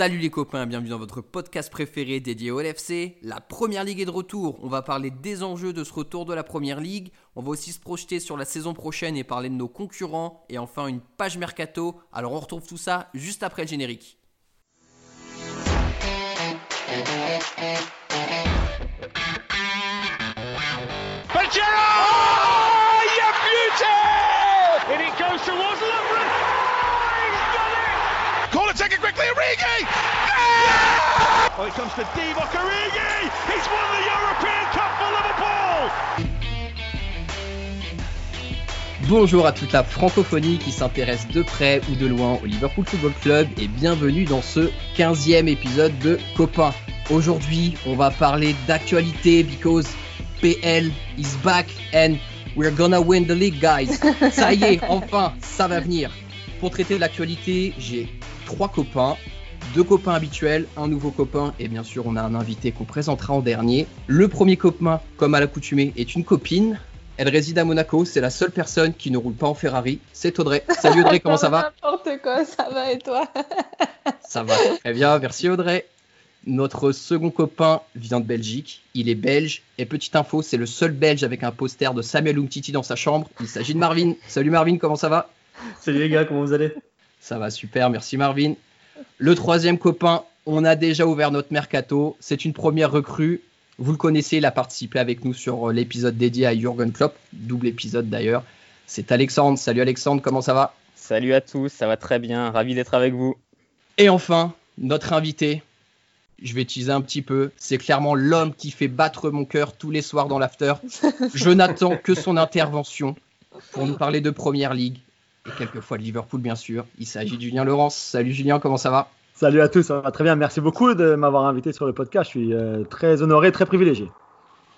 Salut les copains, bienvenue dans votre podcast préféré dédié au LFC. La première ligue est de retour. On va parler des enjeux de ce retour de la première ligue. On va aussi se projeter sur la saison prochaine et parler de nos concurrents. Et enfin, une page mercato. Alors, on retrouve tout ça juste après le générique. Bonjour à toute la francophonie qui s'intéresse de près ou de loin au Liverpool Football Club et bienvenue dans ce 15e épisode de Copain. Aujourd'hui, on va parler d'actualité because PL is back and we're gonna win the league, guys. Ça y est, enfin, ça va venir. Pour traiter de l'actualité, j'ai trois copains deux copains habituels, un nouveau copain et bien sûr on a un invité qu'on présentera en dernier. Le premier copain, comme à l'accoutumée, est une copine. Elle réside à Monaco, c'est la seule personne qui ne roule pas en Ferrari, c'est Audrey. Salut Audrey, comment ça va? N'importe quoi, ça va et toi? Ça va très bien, merci Audrey. Notre second copain vient de Belgique, il est belge et petite info, c'est le seul belge avec un poster de Samuel Umtiti dans sa chambre. Il s'agit de Marvin. Salut Marvin, comment ça va? Salut les gars, comment vous allez? Ça va super, merci Marvin. Le troisième copain, on a déjà ouvert notre mercato. C'est une première recrue. Vous le connaissez, il a participé avec nous sur euh, l'épisode dédié à Jürgen Klopp, double épisode d'ailleurs. C'est Alexandre. Salut Alexandre, comment ça va? Salut à tous, ça va très bien, ravi d'être avec vous. Et enfin, notre invité, je vais teaser un petit peu, c'est clairement l'homme qui fait battre mon cœur tous les soirs dans l'after. Je n'attends que son intervention pour nous parler de Première Ligue, et quelquefois de Liverpool bien sûr. Il s'agit de Julien Laurence. Salut Julien, comment ça va? Salut à tous, ça va très bien. Merci beaucoup de m'avoir invité sur le podcast. Je suis euh, très honoré, très privilégié.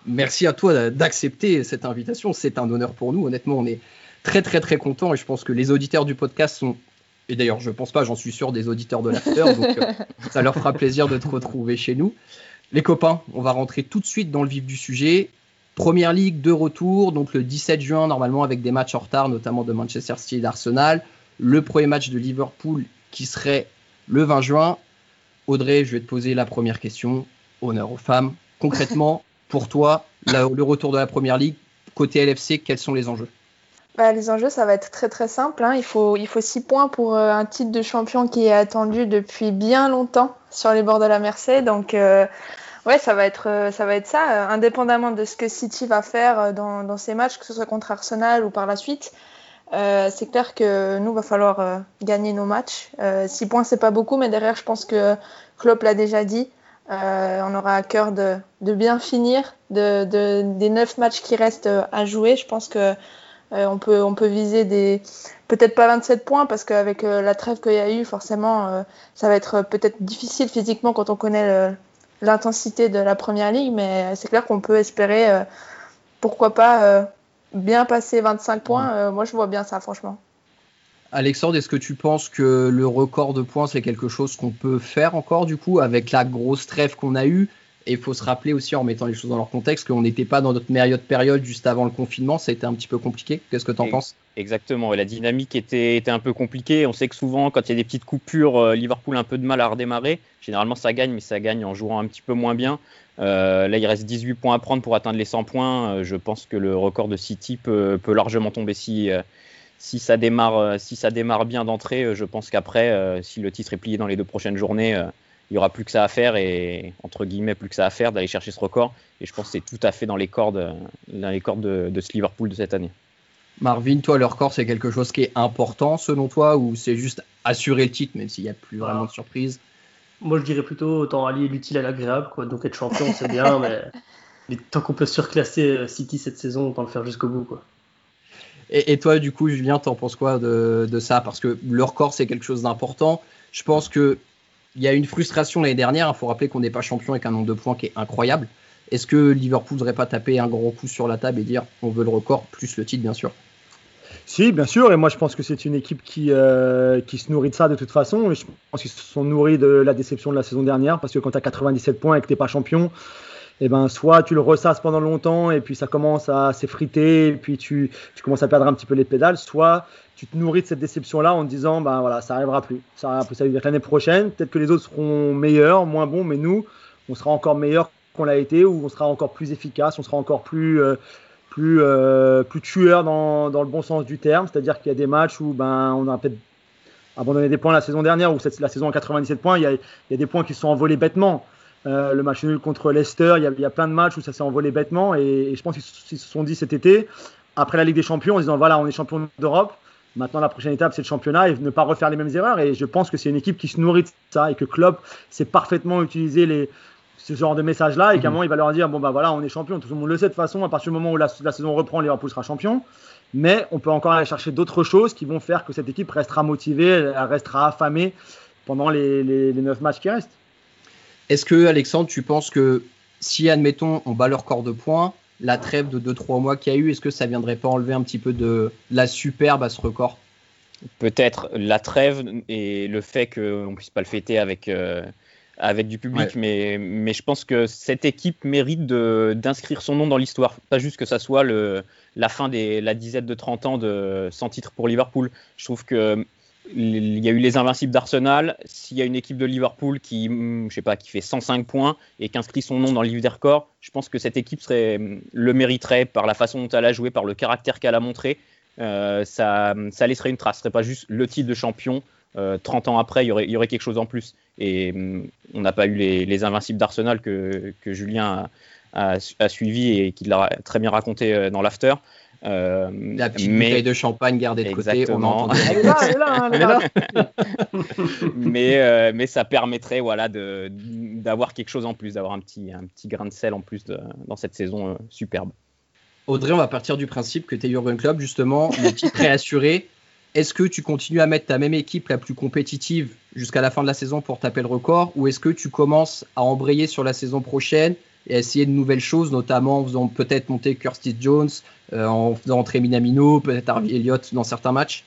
Merci à toi d'accepter cette invitation. C'est un honneur pour nous. Honnêtement, on est très très très content et je pense que les auditeurs du podcast sont et d'ailleurs, je pense pas, j'en suis sûr, des auditeurs de l'after, donc euh, ça leur fera plaisir de te retrouver chez nous. Les copains, on va rentrer tout de suite dans le vif du sujet. Première Ligue de retour, donc le 17 juin, normalement avec des matchs en retard, notamment de Manchester City et d'Arsenal. Le premier match de Liverpool qui serait le 20 juin. Audrey, je vais te poser la première question. Honneur aux femmes. Concrètement, pour toi, le retour de la Première Ligue, côté LFC, quels sont les enjeux? Bah, Les enjeux, ça va être très très simple. Hein. Il, faut, il faut 6 points pour euh, un titre de champion qui est attendu depuis bien longtemps sur les bords de la Merced. Donc, euh, Ouais, ça va être euh, ça va être ça, euh, indépendamment de ce que City va faire euh, dans, dans ces matchs, que ce soit contre Arsenal ou par la suite. Euh, c'est clair que nous va falloir gagner nos matchs. Euh, six points c'est pas beaucoup, mais derrière je pense que Klopp l'a déjà dit. on aura à cœur de, de bien finir de, de, des neuf matchs qui restent à jouer. Je pense que on peut on peut viser des peut-être pas 27 points parce qu'avec la trêve qu'il y a eu, forcément ça va être peut-être difficile physiquement quand on connaît le, l'intensité de la première ligue, mais c'est clair qu'on peut espérer, euh, pourquoi pas, euh, bien passer 25 points. Euh, moi, je vois bien ça, franchement. Alexandre, est-ce que tu penses que le record de points, c'est quelque chose qu'on peut faire encore, du coup, avec la grosse trêve qu'on a eue? Et il faut se rappeler aussi, en mettant les choses dans leur contexte, qu'on n'était pas dans notre meilleure période juste avant le confinement. Ça a été un petit peu compliqué. Qu'est-ce que tu en penses? Exactement. La dynamique était, un peu compliquée. On sait que souvent, quand il y a des petites coupures, euh, Liverpool a un peu de mal à redémarrer. Généralement, ça gagne, mais ça gagne en jouant un petit peu moins bien. Euh, là, il reste 18 points à prendre pour atteindre les 100 points. Euh, je pense que le record de City peut, largement tomber si, ça démarre, bien d'entrée. je pense qu'après, si le titre est plié dans les deux prochaines journées, il y aura plus que ça à faire et entre guillemets plus que ça à faire d'aller chercher ce record. Et je pense que c'est tout à fait dans les cordes, dans les cordes de, de, ce Liverpool de cette année. Marvin, toi, le record, c'est quelque chose qui est important selon toi ou c'est juste assurer le titre, même s'il n'y a plus vraiment de surprise Moi, je dirais plutôt autant allier l'utile à l'agréable. Quoi. Donc être champion, c'est bien, mais, mais, tant qu'on peut surclasser City cette saison, autant le faire jusqu'au bout. Quoi. Et, et, toi, du coup, Julien, t'en penses quoi de, de ça? Parce que le record, c'est quelque chose d'important. Je pense que il y a une frustration l'année dernière. Il faut rappeler qu'on n'est pas champion avec un nombre de points qui est incroyable. Est-ce que Liverpool ne voudrait pas taper un gros coup sur la table et dire on veut le record plus le titre, bien sûr? Si, bien sûr. Et moi, je pense que c'est une équipe qui, euh, qui se nourrit de ça de toute façon. Et je pense qu'ils se sont nourris de la déception de la saison dernière parce que quand tu as 97 points et que tu pas champion, eh ben soit tu le ressasses pendant longtemps et puis ça commence à s'effriter et puis tu, tu, commences à perdre un petit peu les pédales, soit tu te nourris de cette déception-là en te disant ben voilà, ça arrivera plus. Ça arrivera plus. Ça veut dire l'année prochaine, peut-être que les autres seront meilleurs, moins bons, mais nous, on sera encore meilleurs qu'on l'a été ou on sera encore plus efficace, on sera encore plus euh, plus euh, plus tueur dans, dans, le bon sens du terme, c'est-à-dire qu'il y a des matchs où ben on a peut-être abandonné des points la saison dernière ou la saison en 97 points, il y, a, il y a des points qui sont envolés bêtement. Euh, le match nul contre Leicester, il y, a, il y, a, plein de matchs où ça s'est envolé bêtement et, et je pense qu'ils se sont dit cet été, après la Ligue des Champions, en disant voilà, on est champion d'Europe, Maintenant, la prochaine étape, c'est le championnat et ne pas refaire les mêmes erreurs. Et je pense que c'est une équipe qui se nourrit de ça et que Klopp sait parfaitement utiliser les, ce genre de message-là et qu'à un mhm. moment, il va leur dire bon, bah voilà, on est champion. Tout le monde le sait de toute façon. À partir du moment où la, saison reprend, Liverpool sera champion. Mais on peut encore aller chercher d'autres choses qui vont faire que cette équipe restera motivée, elle restera affamée pendant les, les, les 9 matchs qui restent. Est-ce que, Alexandre, tu penses que si, admettons, on bat leur corps de points, la trêve de 2-3 mois qu'il y a eu, est-ce que ça viendrait pas enlever un petit peu de la superbe à ce record? Peut-être la trêve et le fait qu'on ne puisse pas le fêter avec, euh, avec du public, mais, mais je pense que cette équipe mérite d'inscrire son nom dans l'histoire. Pas juste que ça soit le, la fin de la dizaine de 30 ans de, sans titre pour Liverpool. Je trouve que il y a eu les invincibles d'Arsenal. S'il y a une équipe de Liverpool qui, hmm, je sais pas, qui fait 105 points et qui inscrit son nom dans le livre des records, je pense que cette équipe serait, le mériterait par la façon dont elle a joué, par le caractère qu'elle a montré. Euh, ça, ça laisserait une trace. Ce serait pas juste le titre de champion. 30 euh, ans après, il y, aurait, il y aurait quelque chose en plus. Et hmm, on n'a pas eu les, invincibles d'Arsenal que, que, Julien a, a, suivi et qu'il l'a très bien raconté euh, dans l'after. Euh, la petite mais... bouteille de champagne gardée de Exactement. côté. mais, euh, mais ça permettrait voilà, d'avoir quelque chose en plus, d'avoir un petit, un petit grain de sel en plus de, dans cette saison euh, superbe. Audrey, on va partir du principe que tu es Jurgen Club, justement, le titre est assuré. Est-ce que tu continues à mettre ta même équipe la plus compétitive jusqu'à la fin de la saison pour taper le record ou est-ce que tu commences à embrayer sur la saison prochaine et essayer de nouvelles choses, notamment en faisant peut-être monter Kirsty Jones, euh, en faisant entrer Minamino, peut-être Harvey Elliott dans certains matchs?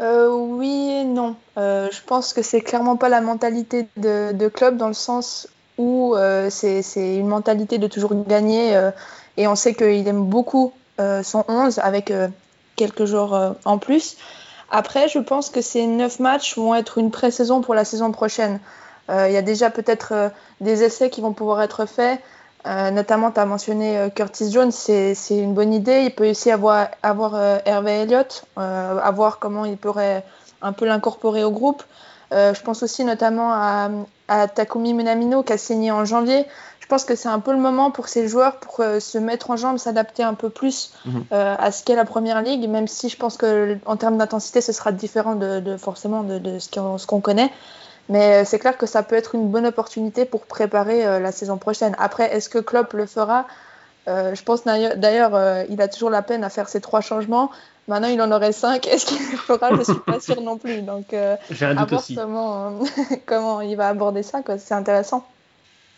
Euh, Oui et non. Euh, je pense que c'est clairement pas la mentalité de, de, club dans le sens où c'est une mentalité de toujours gagner et on sait qu'il aime beaucoup son 11 avec quelques jours en plus. Après, je pense que ces 9 matchs vont être une pré-saison pour la saison prochaine. Euh, il y a déjà peut-être euh, des essais qui vont pouvoir être faits. Euh, notamment, tu as mentionné Curtis Jones, c'est une bonne idée. Il peut aussi avoir, avoir Hervé Elliott, à voir comment il pourrait un peu l'incorporer au groupe. je pense aussi notamment à, Takumi Minamino qui a signé en janvier. Je pense que c'est un peu le moment pour ces joueurs pour se mettre en jambe, s'adapter un peu plus mhm. à ce qu'est la première ligue, même si je pense que en termes d'intensité, ce sera différent de, de forcément de, de ce qu'on connaît. Mais euh, c'est clair que ça peut être une bonne opportunité pour préparer euh, la saison prochaine. Après, est-ce que Klopp le fera? Euh, Je pense d'ailleurs, il a toujours la peine à faire ces trois changements. Maintenant, il en aurait cinq. Est-ce qu'il le fera? Je ne suis pas sûre non plus. Donc, J'ai un doute aussi. Comment, comment il va aborder ça. C'est intéressant.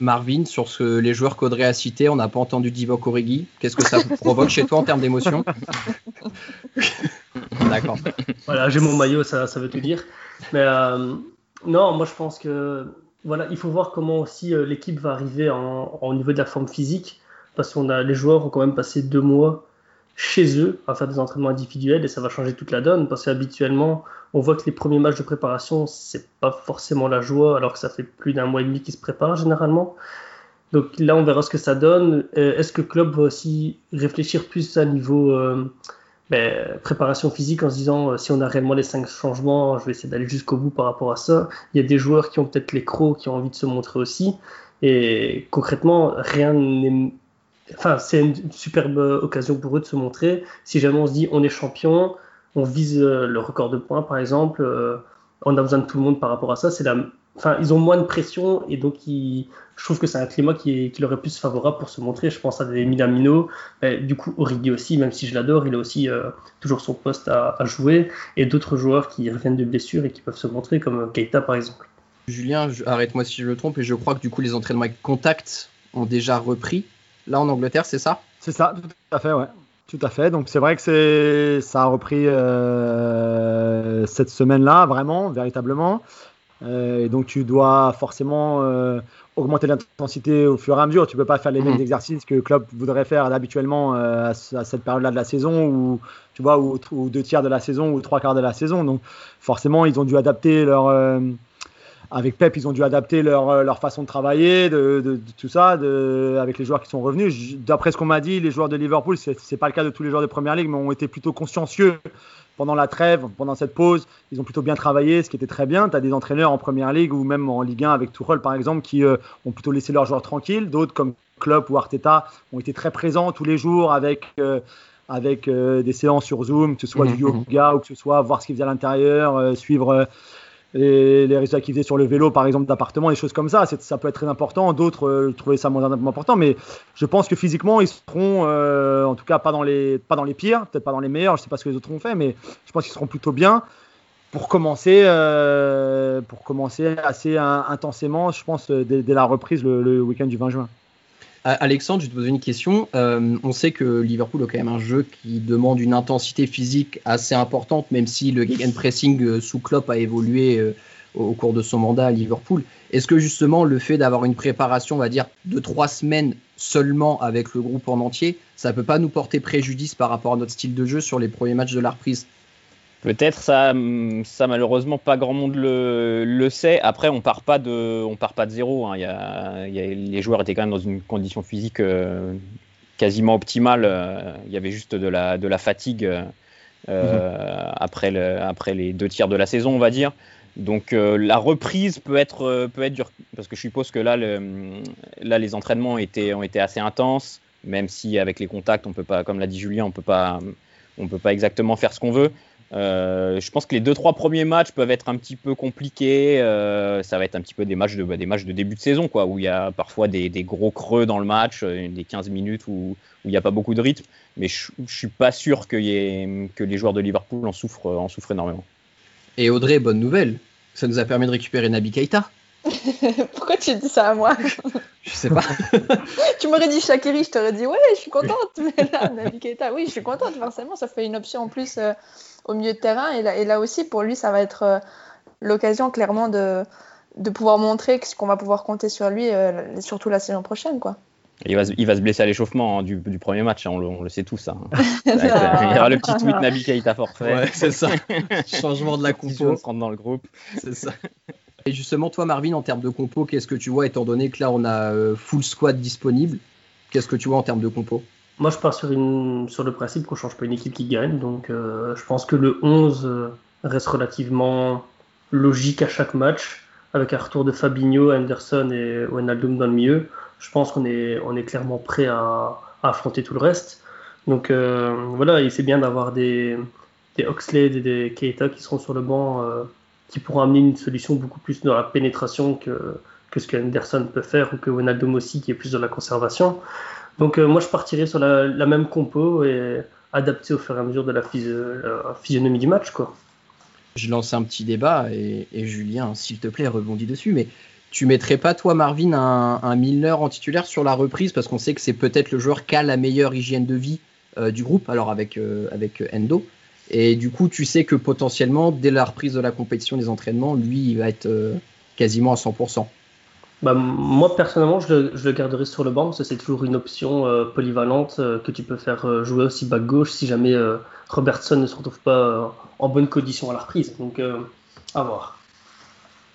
Marvin, sur ce, les joueurs qu'Audrey a cités, on n'a pas entendu Divock Origi. Qu'est-ce que ça provoque chez toi en termes d'émotion D'accord. Voilà, j'ai mon maillot, ça, ça veut tout dire. Mais non, moi je pense que voilà, il faut voir comment aussi euh, l'équipe va arriver en, au niveau de la forme physique, parce qu'on a les joueurs ont quand même passé deux mois chez eux à faire des entraînements individuels et ça va changer toute la donne parce qu'habituellement on voit que les premiers matchs de préparation c'est pas forcément la joie alors que ça fait plus d'un mois et demi qu'ils se préparent généralement. Donc là on verra ce que ça donne. Euh, est-ce que le club va aussi réfléchir plus à niveau euh, ben, préparation physique en se disant euh, si on a réellement les cinq changements, je vais essayer d'aller jusqu'au bout par rapport à ça. Il y a des joueurs qui ont peut-être les crocs, qui ont envie de se montrer aussi. Et concrètement, rien n'est. Enfin, c'est une superbe occasion pour eux de se montrer. Si jamais on se dit on est champion, on vise euh, le record de points par exemple, on a besoin de tout le monde par rapport à ça. C'est la enfin, ils ont moins de pression et donc je trouve que c'est un climat qui, leur est plus favorable pour se montrer. Je pense à des Milamino, du coup Origi aussi, même si je l'adore, il a aussi euh, toujours son poste à, jouer et d'autres joueurs qui reviennent de blessures et qui peuvent se montrer, comme Keita par exemple. Julien, arrête-moi si je me trompe, et je crois que du coup les entraînements avec contact ont déjà repris. Là en Angleterre, c'est ça C'est ça, tout à fait, ouais. Tout à fait. Donc c'est vrai que c'est ça a repris euh, cette semaine-là, vraiment, véritablement. et donc tu dois forcément augmenter l'intensité au fur et à mesure. Tu peux pas faire les mêmes mhm. exercices que le club voudrait faire habituellement à, cette période-là de la saison, ou tu vois, ou, deux tiers de la saison, ou trois quarts de la saison. Donc forcément, ils ont dû adapter leur avec Pep, ils ont dû adapter leur, leur façon de travailler, de, de, tout ça, de, avec les joueurs qui sont revenus. D'après ce qu'on m'a dit, les joueurs de Liverpool, ce n'est pas le cas de tous les joueurs de Première Ligue, mais ont été plutôt consciencieux pendant la trêve, pendant cette pause. Ils ont plutôt bien travaillé, ce qui était très bien. Tu as des entraîneurs en Première Ligue ou même en Ligue 1 avec Tuchel, par exemple, qui euh, ont plutôt laissé leurs joueurs tranquilles. D'autres, comme Klopp ou Arteta, ont été très présents tous les jours avec... Euh, avec euh, des séances sur Zoom, que ce soit du mmh, mmh. yoga ou que ce soit voir ce qu'ils faisaient à l'intérieur, suivre les, les résultats qu'ils faisaient sur le vélo, par exemple, d'appartement, des choses comme ça. Ça peut être très important. D'autres euh, trouvaient ça moins important. Mais je pense que physiquement, ils seront, euh, en tout cas, pas dans les, pas dans les pires, peut-être pas dans les meilleurs. Je sais pas ce que les autres ont fait, mais je pense qu'ils seront plutôt bien pour commencer, euh, pour commencer assez intensément, je pense, dès, la reprise le week-end du 20 juin. Alexandre, je te pose une question. Euh, on sait que Liverpool a quand même un jeu qui demande une intensité physique assez importante, même si le gegenpressing euh, sous Klopp a évolué euh, au cours de son mandat à Liverpool. Est-ce que justement le fait d'avoir une préparation, on va dire, de trois semaines seulement avec le groupe en entier, ça ne peut pas nous porter préjudice par rapport à notre style de jeu sur les premiers matchs de la reprise? Peut-être ça, ça malheureusement pas grand monde le, le, sait. Après, on part pas de, on part pas de zéro. Hein. Il y a, il y a, les joueurs étaient quand même dans une condition physique euh, quasiment optimale. Euh, il y avait juste de la, de la fatigue euh, mhm. après, le, après les deux tiers de la saison, on va dire. Donc la reprise peut être, peut être dure parce que je suppose que là, le, là les entraînements étaient, ont été assez intenses, même si avec les contacts, on peut pas, comme l'a dit Julien, on peut pas, on peut pas exactement faire ce qu'on veut. Euh, je pense que les deux trois premiers matchs peuvent être un petit peu compliqués. Euh, ça va être un petit peu des matchs de bah, des matchs de début de saison, quoi, où il y a parfois des, gros creux dans le match, euh, des 15 minutes où, il n'y a pas beaucoup de rythme. Mais je, ne suis pas sûr que, que les joueurs de Liverpool en souffrent, en souffrent énormément. Et Audrey, bonne nouvelle, ça nous a permis de récupérer Nabi Keita. Pourquoi tu dis ça à moi? Je sais pas. tu m'aurais dit Shakiri, je t'aurais dit ouais, je suis contente. Mais là, Nabi Keita, oui, je suis contente forcément. Ça fait une option en plus au milieu de terrain. Et là, et là, aussi, pour lui, ça va être euh, l'occasion clairement de, de pouvoir montrer qu'on va pouvoir compter sur lui, euh, surtout la saison prochaine. quoi. Il va, il va, se blesser à l'échauffement hein, du, du, premier match, hein, on, le, on, le, sait tous. Hein. il y aura le petit tweet Nabi Keita forfait. Ouais, c'est ça. Changement de la compo. rentre dans le groupe. C'est ça. Et justement, toi, Marvin, en termes de compo, qu'est-ce que tu vois, étant donné que là, on a euh, full squad disponible Qu'est-ce que tu vois en termes de compo? Moi, je pars sur, le principe qu'on change pas une équipe qui gagne. Donc, euh, je pense que le 11 euh, reste relativement logique à chaque match, avec un retour de Fabinho, Anderson et Wijnaldum dans le milieu. Je pense qu'on est, clairement prêt à, affronter tout le reste. Donc, voilà, il c'est bien d'avoir des, des Oxlade et des Keita qui seront sur le banc, qui pourront amener une solution beaucoup plus dans la pénétration que, que ce qu'Anderson peut faire, ou que Wijnaldum aussi, qui est plus dans la conservation. Donc euh, moi je partirais sur la, même compo et adapté au fur et à mesure de la, physionomie du match. Quoi. Je lance un petit débat et, Julien, s'il te plaît, rebondis dessus. Mais tu mettrais pas toi, Marvin, un, Milner en titulaire sur la reprise? Parce qu'on sait que c'est peut-être le joueur qui a la meilleure hygiène de vie euh, du groupe, alors avec, euh, avec Endo. Et du coup, tu sais que potentiellement, dès la reprise de la compétition des entraînements, lui, il va être quasiment à 100%. Bah, moi, personnellement, je le, je le, garderai sur le banc, parce que c'est toujours une option euh, polyvalente euh, que tu peux faire euh, jouer aussi back gauche si jamais Robertson ne se retrouve pas en bonne condition à la reprise. Donc, à voir.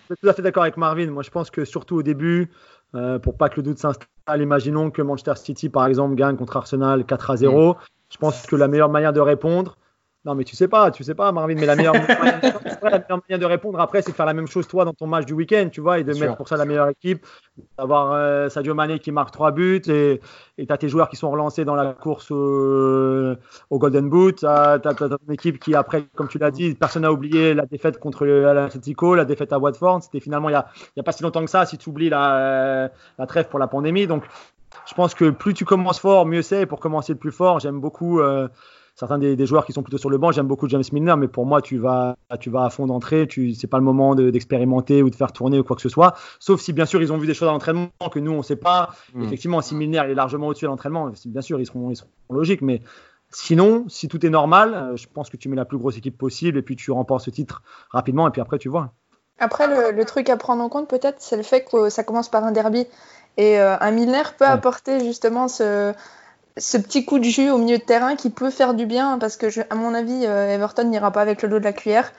Je suis tout à fait d'accord avec Marvin. Moi, je pense que surtout au début, pour pas que le doute s'installe, imaginons que Manchester City, par exemple, gagne contre Arsenal 4 à 0. Mm. Je pense que la meilleure manière de répondre, non, mais tu sais pas, tu sais pas, Marvin, mais la meilleure, manière de répondre après, c'est de faire la même chose toi dans ton match du week-end, tu vois, et de mettre pour ça la meilleure équipe, d'avoir euh, Sadio Mané qui marque trois buts, et tu as tes joueurs qui sont relancés dans la course au, Golden Boot, tu as, ton équipe qui, après, comme tu l'as dit, personne n'a oublié la défaite contre l'Atletico, la défaite à Watford, c'était finalement il n'y a, y a, pas si longtemps que ça, si tu oublies la, la trêve pour la pandémie, donc je pense que plus tu commences fort, mieux c'est, pour commencer le plus fort, j'aime beaucoup... Euh, certains des, joueurs qui sont plutôt sur le banc, j'aime beaucoup James Milner, mais pour moi, tu vas, tu vas à fond d'entrée, tu, c'est pas le moment d'expérimenter ou de faire tourner ou quoi que ce soit. Sauf si, bien sûr, ils ont vu des choses à l'entraînement que nous, on sait pas. Hmm. Effectivement, si Milner est largement au-dessus de l'entraînement, bien sûr, ils seront, ils seront logiques, mais sinon, si tout est normal, euh, je pense que tu mets la plus grosse équipe possible et puis tu remportes ce titre rapidement et puis après, tu vois. Après, le, le, truc à prendre en compte, peut-être, c'est le fait que ça commence par un derby. Et euh, un Milner peut ouais. apporter justement ce, ce, petit coup de jus au milieu de terrain qui peut faire du bien, parce que, à mon avis, euh, Everton n'ira pas avec le dos de la cuillère.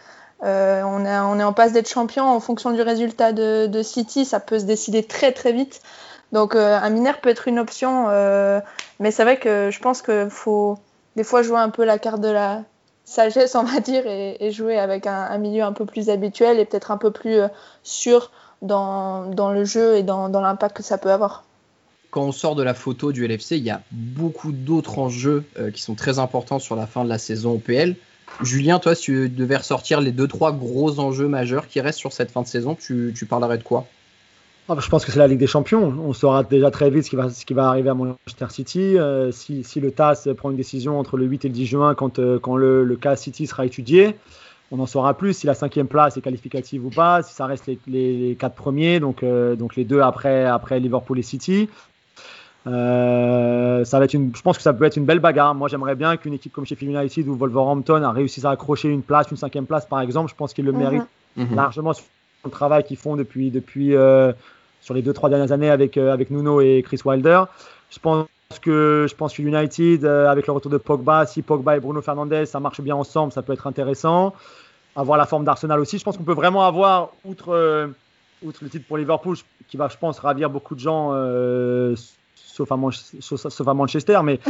Euh, on, est, en passe d'être champion en fonction du résultat de, City, ça peut se décider très très vite. Donc euh, un Milner peut être une option, mais c'est vrai que je pense qu'il faut des fois jouer un peu la carte de la sagesse, on va dire, et, et jouer avec un, milieu un peu plus habituel et peut-être un peu plus sûr dans, le jeu et dans l'impact que ça peut avoir. Quand on sort de la photo du LFC, il y a beaucoup d'autres enjeux euh, qui sont très importants sur la fin de la saison au PL. Julien, toi, si tu devais ressortir les deux trois gros enjeux majeurs qui restent sur cette fin de saison, tu, tu parlerais de quoi? Ah, Je pense que c'est la Ligue des Champions. On saura déjà très vite ce qui va, ce qui va arriver à Manchester City. Euh, si, si, le TAS prend une décision entre le 8 et le 10 juin, quand, euh, quand le, cas City sera étudié, on en saura plus si la cinquième place est qualificative ou pas, si ça reste les, les, quatre premiers, donc, donc les deux après, après Liverpool et City. Euh, ça va être une, je pense que ça peut être une belle bagarre. Moi, j'aimerais bien qu'une équipe comme Sheffield United ou Wolverhampton a réussi à accrocher une place, une cinquième place, par exemple. Je pense qu'ils le méritent mm -hmm. largement sur le travail qu'ils font depuis, depuis euh, sur les deux trois dernières années avec euh, avec Nuno et Chris Wilder. Je pense que je pense que United, euh, avec le retour de Pogba, si Pogba et Bruno Fernandes, ça marche bien ensemble, ça peut être intéressant. Avoir la forme d'Arsenal aussi. Je pense qu'on peut vraiment avoir outre euh, outre le titre pour Liverpool, qui va, je pense, ravir beaucoup de gens sauf à, sauf à, Manchester. Mais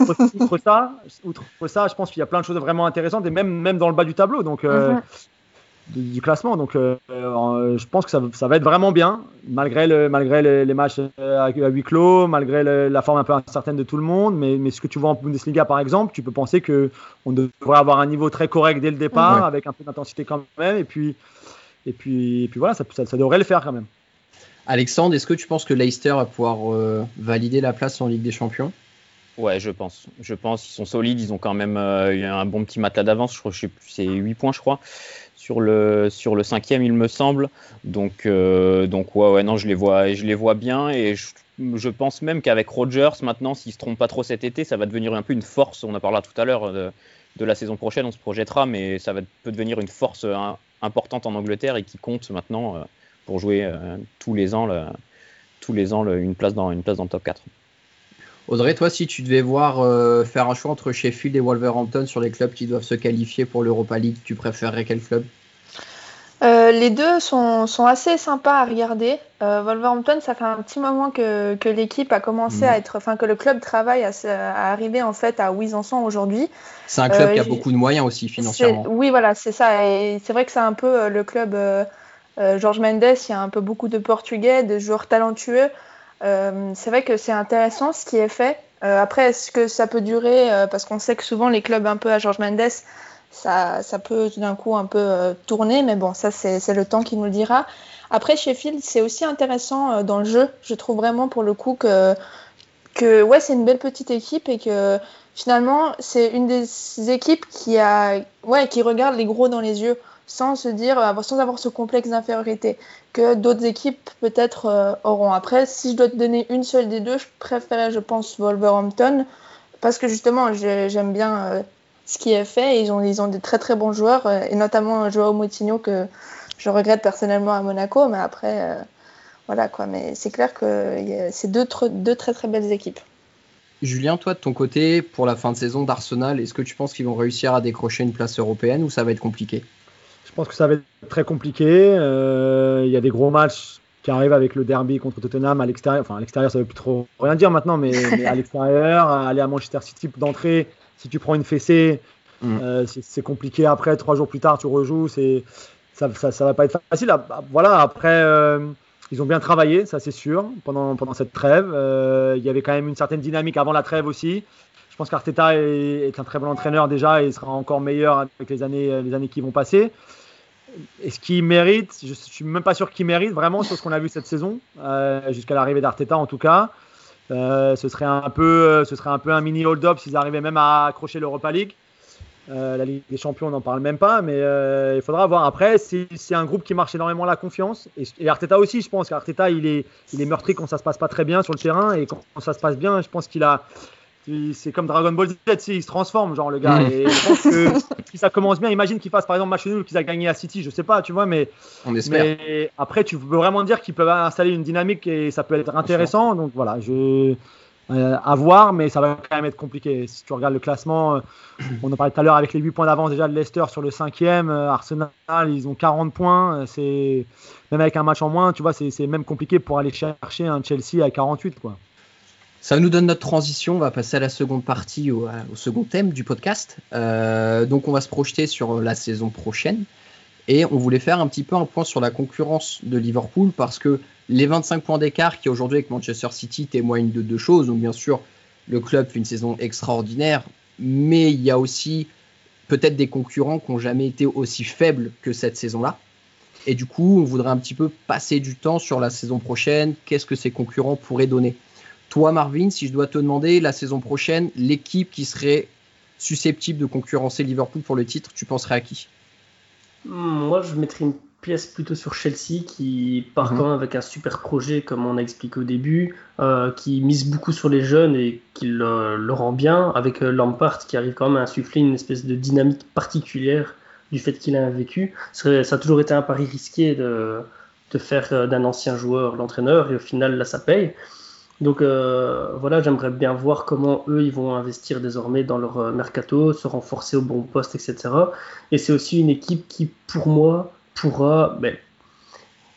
outre, outre, ça, outre ça, je pense qu'il y a plein de choses vraiment intéressantes et même, même dans le bas du tableau. Donc, euh, mm -hmm. du, du, classement. Donc, euh, je pense que ça, ça, va être vraiment bien, malgré, le, malgré les, les matchs à, à, huis clos, malgré le, la forme un peu incertaine de tout le monde. Mais, mais, ce que tu vois en Bundesliga, par exemple, tu peux penser qu'on devrait avoir un niveau très correct dès le départ, mm -hmm. avec un peu d'intensité quand même. Et puis, et puis, et puis voilà, ça, ça, ça devrait le faire quand même. Alexandre, est-ce que tu penses que Leicester va pouvoir euh, valider la place en Ligue des Champions? Ouais, je pense. Je pense qu'ils sont solides. Ils ont quand même euh, un bon petit matelas d'avance. Je crois, plus, c'est 8 points, je crois, sur le sur le cinquième, il me semble. Donc euh, donc ouais, ouais, non, je les vois, je les vois bien et je, pense même qu'avec Rodgers maintenant, s'il se trompe pas trop cet été, ça va devenir un peu une force. On en parlera tout à l'heure de, la saison prochaine, on se projettera, mais ça va peut devenir une force importante en Angleterre et qui compte maintenant pour jouer euh, tous les ans, le, tous les ans le, une, place dans, une place dans le top 4. Audrey, toi, si tu devais voir euh, faire un choix entre Sheffield et Wolverhampton sur les clubs qui doivent se qualifier pour l'Europa League, tu préférerais quel club? Euh, les deux sont, sont, assez sympas à regarder. Euh, Wolverhampton, ça fait un petit moment que, que l'équipe a commencé mmh. à être, enfin que le club travaille à, à, arriver en fait à où ils en sont aujourd'hui. C'est un club euh, qui a beaucoup de moyens aussi financièrement. Oui, voilà, c'est ça. Et c'est vrai que c'est un peu le club euh, Georges Mendes, il y a un peu beaucoup de Portugais, de joueurs talentueux. Euh, c'est vrai que c'est intéressant ce qui est fait. Euh, après, est-ce que ça peut durer Parce qu'on sait que souvent les clubs un peu à Georges Mendes, ça, ça peut tout d'un coup un peu euh, tourner, mais bon, ça c'est le temps qui nous le dira. Après, Sheffield, c'est aussi intéressant euh, dans le jeu. Je trouve vraiment pour le coup que, que ouais, c'est une belle petite équipe et que finalement, c'est une des équipes qui, a, ouais, qui regarde les gros dans les yeux sans se dire, euh, sans avoir ce complexe d'infériorité que d'autres équipes peut-être euh, auront. Après, si je dois te donner une seule des deux, je préférais, je pense, Wolverhampton parce que justement, j'aime bien euh, ce qui est fait. Ils ont, ils ont des très très bons joueurs, et notamment Joao Moutinho que je regrette personnellement à Monaco, mais après, voilà quoi. Mais c'est clair que c'est deux, deux très très belles équipes. Julien, toi de ton côté, pour la fin de saison d'Arsenal, est-ce que tu penses qu'ils vont réussir à décrocher une place européenne ou ça va être compliqué? Je pense que ça va être très compliqué. Euh, il y a des gros matchs qui arrivent avec le derby contre Tottenham à l'extérieur. Enfin, à l'extérieur, ça veut plus trop rien dire maintenant, mais, mais à l'extérieur, aller à Manchester City d'entrée, si tu prends une fessée, mmh. euh, c'est compliqué après, trois jours plus tard, tu rejoues, c'est ça, ça, ça, va pas être facile. Ah, bah, voilà, après, euh, ils ont bien travaillé, ça c'est sûr, pendant, pendant cette trêve. Euh, il y avait quand même une certaine dynamique avant la trêve aussi. Je pense qu'Arteta est, est, un très bon entraîneur déjà et il sera encore meilleur avec les années, les années qui vont passer. Est-ce qu'il mérite Je ne suis même pas sûr qu'il mérite vraiment sur ce qu'on a vu cette saison, euh, jusqu'à l'arrivée d'Arteta en tout cas. Euh, ce, serait un peu, ce serait un peu un mini hold-up s'ils arrivaient même à accrocher l'Europa League. Euh, la Ligue des Champions, on n'en parle même pas, mais euh, il faudra voir. Après, c'est un groupe qui marche énormément la confiance. Et, et Arteta aussi, je pense qu'Arteta, il est, il est meurtri quand ça se passe pas très bien sur le terrain. Et quand ça se passe bien, je pense qu'il a, C'est comme Dragon Ball Z, il se transforme, genre le gars. Mm. Et je pense que si ça commence bien, imagine qu'il fasse par exemple match nul qu'ils a gagné à City, je sais pas, tu vois, mais, On espère. mais après tu peux vraiment dire qu'ils peuvent installer une dynamique et ça peut être intéressant. Donc voilà, je euh, à voir, mais ça va quand même être compliqué. Si tu regardes le classement, euh, on en parlait tout à l'heure avec les 8 points d'avance déjà de Leicester sur le 5e, euh, Arsenal, ils ont 40 points. C'est même avec un match en moins, tu vois, c'est même compliqué pour aller chercher un Chelsea à 48, quoi. Ça nous donne notre transition. On va passer à la seconde partie, au, second thème du podcast. donc, on va se projeter sur la saison prochaine. Et on voulait faire un petit peu un point sur la concurrence de Liverpool parce que les 25 points d'écart qui aujourd'hui avec Manchester City témoignent de deux choses. Donc bien sûr, le club fait une saison extraordinaire, mais il y a aussi peut-être des concurrents qui n'ont jamais été aussi faibles que cette saison-là. Et du coup, on voudrait un petit peu passer du temps sur la saison prochaine. Qu'est-ce que ces concurrents pourraient donner? Toi, Marvin, si je dois te demander la saison prochaine, l'équipe qui serait susceptible de concurrencer Liverpool pour le titre, tu penserais à qui? Moi, je mettrais une pièce plutôt sur Chelsea qui part mhm. quand même avec un super projet comme on a expliqué au début, euh, qui mise beaucoup sur les jeunes et qui le, rend bien, avec euh, Lampard qui arrive quand même à insuffler une espèce de dynamique particulière du fait qu'il a vécu. Ça a toujours été un pari risqué de, de faire euh, d'un ancien joueur l'entraîneur et au final là ça paye. Donc voilà, j'aimerais bien voir comment eux ils vont investir désormais dans leur mercato, se renforcer au bon poste, etc. Et c'est aussi une équipe qui, pour moi, pourra, ben,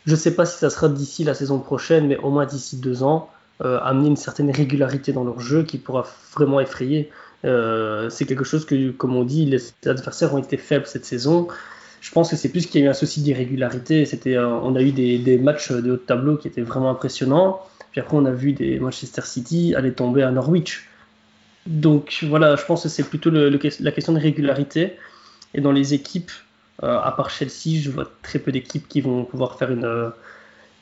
je ne sais pas si ça sera d'ici la saison prochaine, mais au moins d'ici deux ans, euh, amener une certaine régularité dans leur jeu qui pourra vraiment effrayer. Euh, c'est quelque chose que, comme on dit, les adversaires ont été faibles cette saison. Je pense que c'est plus qu'il y a eu un souci d'irrégularité. C'était, euh, on a eu des, des, matchs de haut tableau qui étaient vraiment impressionnants. Puis après, on a vu des Manchester City aller tomber à Norwich. Donc voilà, je pense que c'est plutôt le, la question de régularité. Et dans les équipes, euh, à part Chelsea, je vois très peu d'équipes qui vont pouvoir faire une, euh,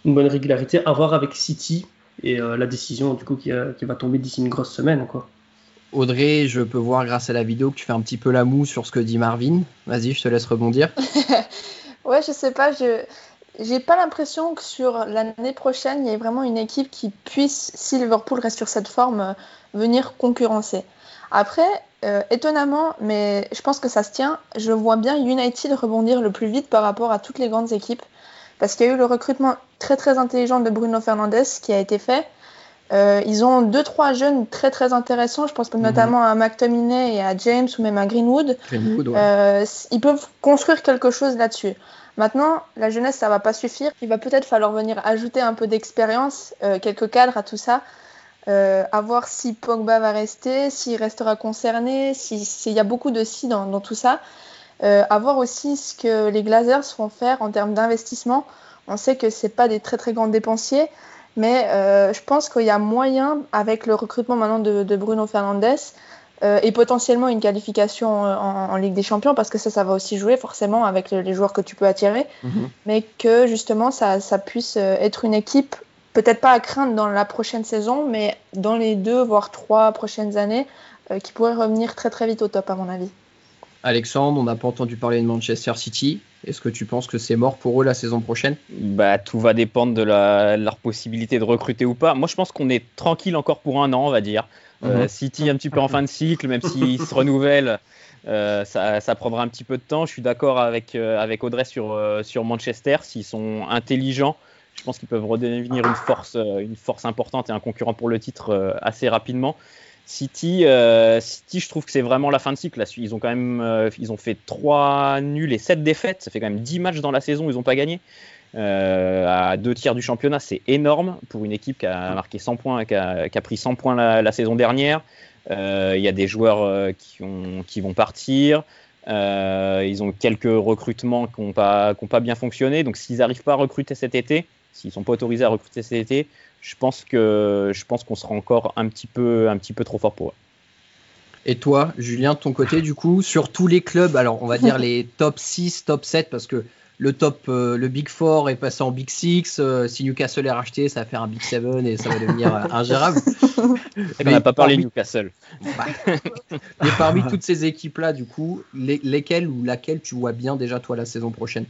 une, bonne régularité. À voir avec City et euh, la décision du coup qui, qui va tomber d'ici une grosse semaine. Quoi. Audrey, je peux voir grâce à la vidéo que tu fais un petit peu la moue sur ce que dit Marvin. Vas-y, je te laisse rebondir. ouais, je sais pas, je j'ai pas l'impression que sur l'année prochaine, il y ait vraiment une équipe qui puisse, si Liverpool reste sur cette forme, venir concurrencer. Après, euh, étonnamment, mais je pense que ça se tient, je vois bien United rebondir le plus vite par rapport à toutes les grandes équipes. Parce qu'il y a eu le recrutement très très intelligent de Bruno Fernandes qui a été fait. Euh, ils ont deux trois jeunes très très intéressants. Je pense mhm. notamment à McTominay et à James ou même à Greenwood. Euh, ils peuvent construire quelque chose là-dessus. Maintenant, la jeunesse, ça va pas suffire. Il va peut-être falloir venir ajouter un peu d'expérience, quelques cadres à tout ça. Euh, à voir si Pogba va rester, s'il restera concerné, s'il y a beaucoup de si dans, tout ça. Euh, à voir aussi ce que les Glazers vont faire en termes d'investissement. On sait que ce pas des très très grands dépensiers, mais euh, je pense qu'il y a moyen, avec le recrutement maintenant de, Bruno Fernandes, et potentiellement une qualification en, Ligue des Champions, parce que ça, ça va aussi jouer forcément avec les joueurs que tu peux attirer, mhm. mais que justement ça, ça puisse être une équipe peut-être pas à craindre dans la prochaine saison, mais dans les deux, voire trois prochaines années, euh, qui pourraient revenir très très vite au top, à mon avis. Alexandre, on n'a pas entendu parler de Manchester City. Est-ce que tu penses que c'est mort pour eux la saison prochaine? Bah, Tout va dépendre de, leur possibilité de recruter ou pas. Moi, je pense qu'on est tranquille encore pour un an, on va dire. Euh, mhm. City un petit peu en fin de cycle, même s'ils se renouvellent, euh, ça, prendra un petit peu de temps. Je suis d'accord avec, avec Audrey sur, sur Manchester. S'ils sont intelligents, je pense qu'ils peuvent redevenir une force, euh, une force importante et un concurrent pour le titre euh, assez rapidement. City, euh, City, je trouve que c'est vraiment la fin de cycle. Ils ont quand même, ils ont fait 3 nuls et 7 défaites. Ça fait quand même 10 matchs dans la saison, ils n'ont pas gagné. à deux tiers du championnat, c'est énorme pour une équipe qui a marqué 100 points, qui a, qui a pris 100 points la, saison dernière. Il y a des joueurs qui, ont, qui vont partir. ils ont quelques recrutements qui n'ont pas, pas, bien fonctionné. Donc s'ils n'arrivent pas à recruter cet été, s'ils sont pas autorisés à recruter cet été, je pense que je pense qu'on sera encore un petit peu un petit peu trop fort pour eux. Et toi, Julien, de ton côté, du coup, sur tous les clubs, alors on va dire les top 6, top 7, parce que le top, euh, le Big 4 est passé en Big 6. Euh, si Newcastle est racheté, ça va faire un Big 7 et ça va devenir euh, ingérable. on n'a pas parlé de Newcastle. Bah, mais parmi toutes ces équipes-là, du coup, lesquelles ou laquelle tu vois bien déjà toi la saison prochaine?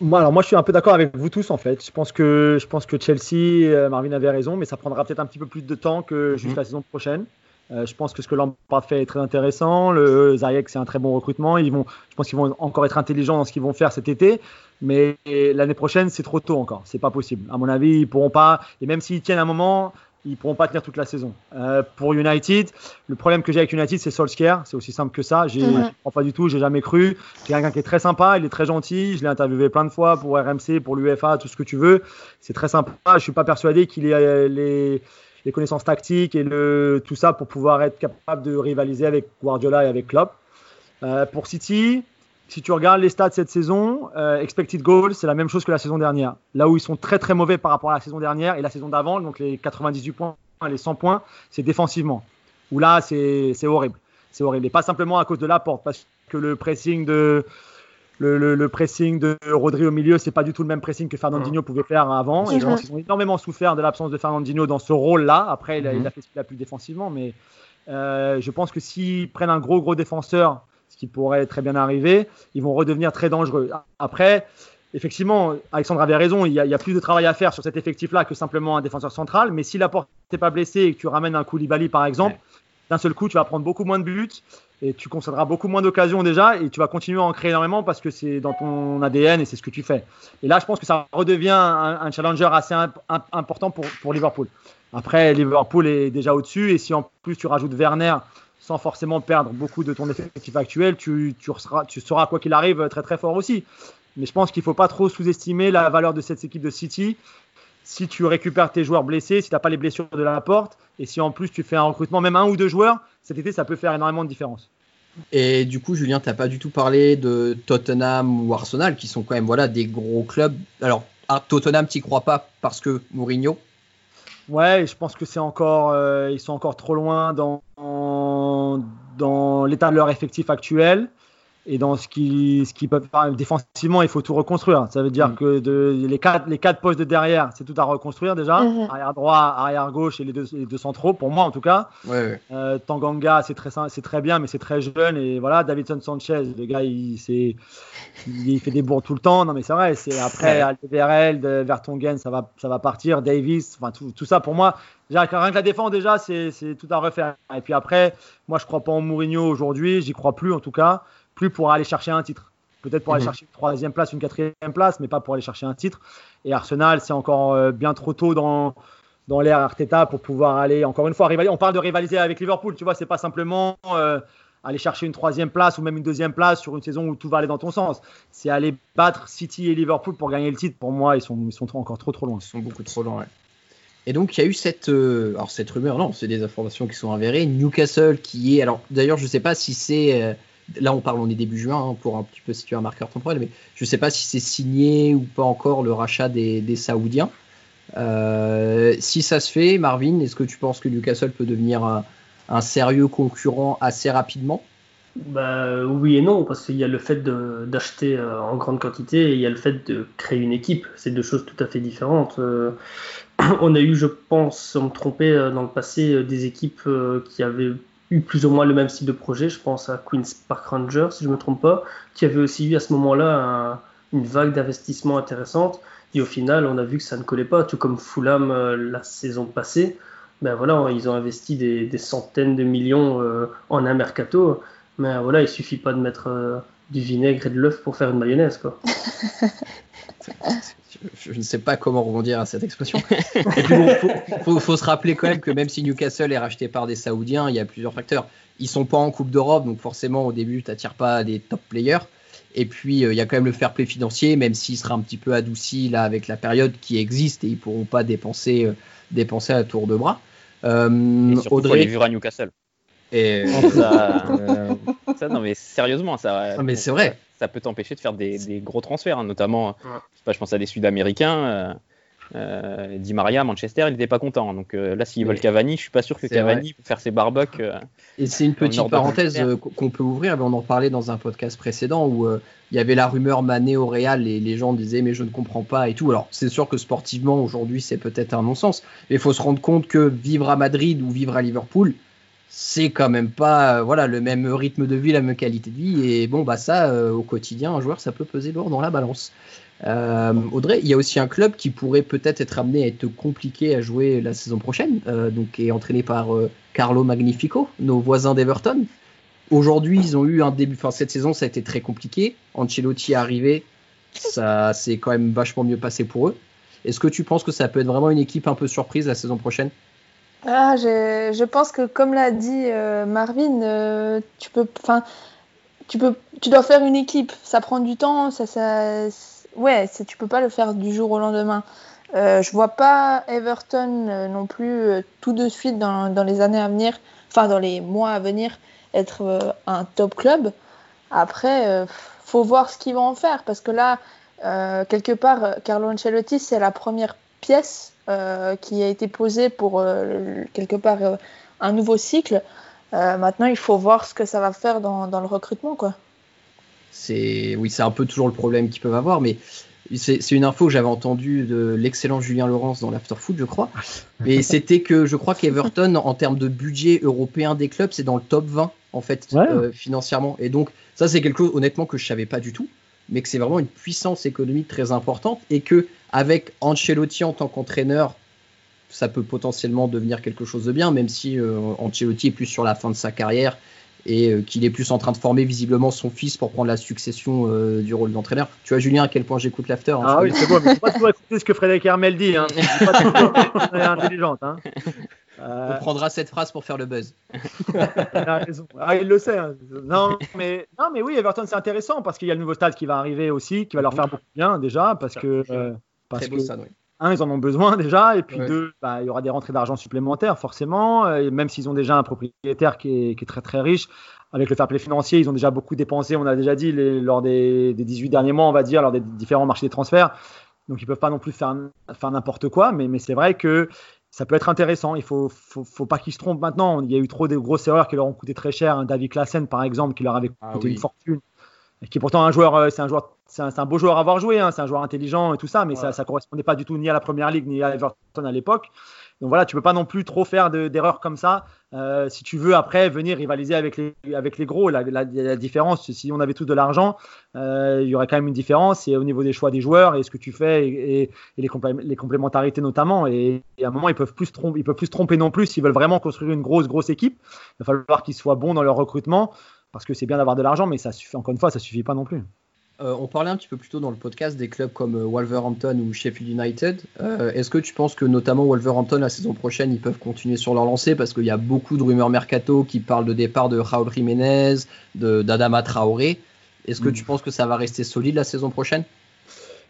Moi, alors moi, je suis un peu d'accord avec vous tous en fait. Je pense que, je pense que Chelsea, euh, Marvin avait raison, mais ça prendra peut-être un petit peu plus de temps que juste mhm. la saison prochaine. Euh, je pense que ce que Lampard fait est très intéressant. Le Zayek, c'est un très bon recrutement. Ils vont, je pense qu'ils vont encore être intelligents dans ce qu'ils vont faire cet été. Mais l'année prochaine, c'est trop tôt encore. C'est pas possible. À mon avis, ils pourront pas. Et même s'ils tiennent un moment, ils pourront pas tenir toute la saison. Euh, pour United, le problème que j'ai avec United, c'est Solskjaer. C'est aussi simple que ça. J'ai, Mhm. crois pas du tout. J'ai jamais cru. C'est quelqu'un qui est très sympa. Il est très gentil. Je l'ai interviewé plein de fois pour RMC, pour l'UFA, tout ce que tu veux. C'est très sympa. Je suis pas persuadé qu'il ait euh, les, les connaissances tactiques et le, tout ça pour pouvoir être capable de rivaliser avec Guardiola et avec Klopp. Euh, pour City, si tu regardes les stats cette saison, euh, expected goals, c'est la même chose que la saison dernière. Là où ils sont très très mauvais par rapport à la saison dernière et la saison d'avant, donc les 98 points, les 100 points, c'est défensivement. Où là, c'est c'est horrible. C'est horrible. Et pas simplement à cause de la porte, parce que le pressing de, le, le- le pressing de Rodri au milieu, c'est pas du tout le même pressing que Fernandinho pouvait faire avant. Et qu'ils ont énormément souffert de l'absence de Fernandinho dans ce rôle-là. Après, il a, Mhm. il a fait ce qu'il a pu défensivement, mais euh, je pense que s'ils prennent un gros gros défenseur, ce qui pourrait très bien arriver, ils vont redevenir très dangereux. Après, effectivement, Alexandre avait raison, il y a, il y a plus de travail à faire sur cet effectif-là que simplement un défenseur central. Mais si la porte n'est pas blessée et que tu ramènes un Koulibaly par exemple, d'un seul coup, tu vas prendre beaucoup moins de buts et tu concéderas beaucoup moins d'occasions déjà et tu vas continuer à en créer énormément parce que c'est dans ton ADN et c'est ce que tu fais. Et là, je pense que ça redevient un, un challenger assez imp- imp- important pour, pour Liverpool. Après, Liverpool est déjà au-dessus et si en plus tu rajoutes Werner sans forcément perdre beaucoup de ton effectif actuel, tu, tu, seras, tu seras quoi qu'il arrive très très fort aussi. Mais je pense qu'il ne faut pas trop sous-estimer la valeur de cette équipe de City. Si tu récupères tes joueurs blessés, si tu n'as pas les blessures de la porte, et si en plus tu fais un recrutement, même un ou deux joueurs, cet été, ça peut faire énormément de différence. Et du coup, Julien, t'as pas du tout parlé de Tottenham ou Arsenal, qui sont quand même voilà des gros clubs. Alors, à Tottenham, t'y crois pas parce que Mourinho? Ouais, je pense que c'est encore, euh, ils sont encore trop loin dans, dans l'état de leur effectif actuel et dans ce qui, ce qui peuvent faire. Défensivement, il faut tout reconstruire. Ça veut dire Mm. que de, les, quatre, les quatre postes de derrière, c'est tout à reconstruire déjà. Mhm. Arrière droit, arrière gauche et les deux, les deux centraux, pour moi en tout cas. Ouais, ouais. Euh, Tanganga, c'est très, c'est très bien, mais c'est très jeune. Et voilà, Davidson Sanchez, le gars, il, c'est, il fait des bourres tout le temps. Non, mais c'est vrai. C'est après. Alderweireld, Vertonghen, ça va, ça va partir. Davis, enfin tout, tout ça pour moi. Déjà, rien que la défense, déjà, c'est, c'est tout à refaire. Et puis après, moi, je crois pas en Mourinho aujourd'hui. J'y crois plus en tout cas. Plus pour aller chercher un titre. Peut-être pour aller Mhm. chercher une troisième place, une quatrième place, mais pas pour aller chercher un titre. Et Arsenal, c'est encore euh, bien trop tôt dans, dans l'ère Arteta pour pouvoir aller, encore une fois, rivaliser. On parle de rivaliser avec Liverpool, tu vois, c'est pas simplement euh, aller chercher une troisième place ou même une deuxième place sur une saison où tout va aller dans ton sens. C'est aller battre City et Liverpool pour gagner le titre. Pour moi, ils sont, ils sont trop- encore trop trop loin. Ils sont beaucoup trop ouais. Et donc, il y a eu cette, euh, alors cette rumeur, non, c'est des informations qui sont avérées. Newcastle qui est, alors d'ailleurs, je sais pas si c'est, euh, là on parle, on est début juin hein, pour un petit peu situer un marqueur temporel, mais je sais pas si c'est signé ou pas encore le rachat des, Saoudiens. Euh, si ça se fait, Marvin, est-ce que tu penses que Newcastle peut devenir un, sérieux concurrent assez rapidement? Bah, oui et non, parce qu'il y a le fait d'acheter euh, en grande quantité et il y a le fait de créer une équipe. C'est deux choses tout à fait différentes. Euh, on a eu, je pense, sans me tromper, dans le passé, des équipes qui avaient eu plus ou moins le même style de projet. Je pense à Queen's Park Rangers, si je ne me trompe pas, qui avait aussi eu à ce moment-là un- une vague d'investissement intéressante. Et au final, on a vu que ça ne collait pas, tout comme Fulham euh, la saison passée. Ben voilà, ils ont investi des, centaines de millions euh, en un mercato. Mais voilà, il suffit pas de mettre euh, du vinaigre et de l'œuf pour faire une mayonnaise, quoi. je, je ne sais pas comment rebondir à cette expression. Bon, faut, faut, faut se rappeler quand même que même si Newcastle est racheté par des Saoudiens, il y a plusieurs facteurs. Ils sont pas en Coupe d'Europe, donc forcément au début, tu n'attires pas des top players. Et puis euh, il y a quand même le fair play financier, même s'il sera un petit peu adouci là avec la période qui existe et ils pourront pas dépenser, euh, dépenser à tour de bras. Euh, Et surtout, faut Audrey, les à Newcastle. et, Ça, euh, ça, non mais sérieusement, ça. Non, mais c'est vrai. Ça, peut t'empêcher de faire des, des gros transferts, hein, notamment. Ouais. Je, sais pas, je pense à des Sud-Américains. Euh, euh, Di Maria, Manchester, il n'était pas content. Donc euh, là, s'ils veulent Cavani, je suis pas sûr que Cavani pour faire ses barbecues. euh, Et c'est une petite parenthèse euh, qu'on peut ouvrir, mais on en parlait dans un podcast précédent où euh, il y avait la rumeur Mané au Real et les gens disaient mais je ne comprends pas et tout. Alors c'est sûr que sportivement aujourd'hui c'est peut-être un non-sens, mais il faut se rendre compte que vivre à Madrid ou vivre à Liverpool, c'est quand même pas euh, voilà le même rythme de vie, la même qualité de vie et bon bah ça euh, au quotidien un joueur ça peut peser lourd dans la balance. Euh, Audrey, il y a aussi un club qui pourrait peut-être être amené à être compliqué à jouer la saison prochaine, donc est entraîné par Carlo Magnifico, nos voisins d'Everton. Aujourd'hui, ils ont eu un début, enfin cette saison, ça a été très compliqué. Ancelotti est arrivé, ça s'est quand même vachement mieux passé pour eux. Est-ce que tu penses que ça peut être vraiment une équipe un peu surprise la saison prochaine? Ah, je, pense que comme l'a dit euh, Marvin, euh, tu peux, enfin, tu peux, tu dois faire une équipe. Ça prend du temps. Ça, ça, ouais, tu peux pas le faire du jour au lendemain. Euh, je vois pas Everton euh, non plus tout de suite dans, dans, les années à venir, enfin dans les mois à venir, être un top club. Après, faut voir ce qu'ils vont en faire parce que là, quelque part, Carlo Ancelotti, c'est la première pièce qui a été posée pour euh, quelque part euh, un nouveau cycle. maintenant, il faut voir ce que ça va faire dans, dans le recrutement, quoi. C'est oui, c'est un peu toujours le problème qu'ils peuvent avoir, mais c'est une info que j'avais entendue de l'excellent Julien Laurence dans l'Afterfoot, je crois. Mais c'était que je crois qu'Everton, en termes de budget européen des clubs, c'est dans le top 20 en fait ouais. euh, financièrement. Et donc ça, c'est quelque chose honnêtement que je savais pas du tout mais que c'est vraiment une puissance économique très importante et que avec Ancelotti en tant qu'entraîneur, ça peut potentiellement devenir quelque chose de bien, même si euh, Ancelotti est plus sur la fin de sa carrière et euh, qu'il est plus en train de former visiblement son fils pour prendre la succession euh, du rôle d'entraîneur. Tu vois, Julien, à quel point j'écoute l'after. Hein, ah oui, c'est bon, mais pas toujours écouter ce que Frédéric Hermel dit. Hein. Pas intelligente. Hein. Euh... On prendra cette phrase pour faire le buzz. il, ah, il le sait. Hein. Non, mais, non, mais oui, Everton, c'est intéressant parce qu'il y a le nouveau stade qui va arriver aussi, qui va leur faire beaucoup bien déjà. Parce que, euh, parce Très beau que stade, oui. un, ils en ont besoin déjà. Et puis Ouais. deux, bah, il y aura des rentrées d'argent supplémentaires, forcément. euh, même s'ils ont déjà un propriétaire qui est, qui est très très riche, avec le fair play financier, ils ont déjà beaucoup dépensé. On a déjà dit les- lors des, des 18 derniers mois, on va dire, lors des différents marchés des transferts. Donc ils peuvent pas non plus faire, faire n'importe quoi. Mais, mais c'est vrai que ça peut être intéressant. Il faut, faut, faut pas qu'ils se trompent maintenant. Il y a eu trop de grosses erreurs qui leur ont coûté très cher. Un David Klassen, par exemple, qui leur avait coûté Ah oui. une fortune. Et qui est pourtant un joueur, euh, c'est un joueur, c'est un, beau joueur à avoir joué. hein. C'est un joueur intelligent et tout ça, mais ça, ça correspondait pas du tout ni à la première ligue ni à Everton à l'époque. Donc voilà, tu peux pas non plus trop faire de- d'erreurs comme ça. Euh, si tu veux après venir rivaliser avec les, avec les gros, la, la- la différence, si on avait tous de l'argent, euh, il y aurait quand même une différence. Et au niveau des choix des joueurs et ce que tu fais et, et- et les, complé- les complémentarités notamment. Et, et à un moment, ils peuvent plus tromper, ils peuvent plus se tromper non plus s'ils veulent vraiment construire une grosse grosse équipe. Il va falloir qu'ils soient bons dans leur recrutement parce que c'est bien d'avoir de l'argent, mais ça suffit encore une fois, ça suffit pas non plus. Euh, on parlait un petit peu plus tôt dans le podcast des clubs comme euh, Wolverhampton ou Sheffield United. Euh, Est-ce que tu penses que notamment Wolverhampton la saison prochaine ils peuvent continuer sur leur lancée? Parce qu'il y a beaucoup de rumeurs mercato qui parlent de départ de Raúl Jiménez, de d'Adama Traoré. Est-ce que Mm. tu penses que ça va rester solide la saison prochaine?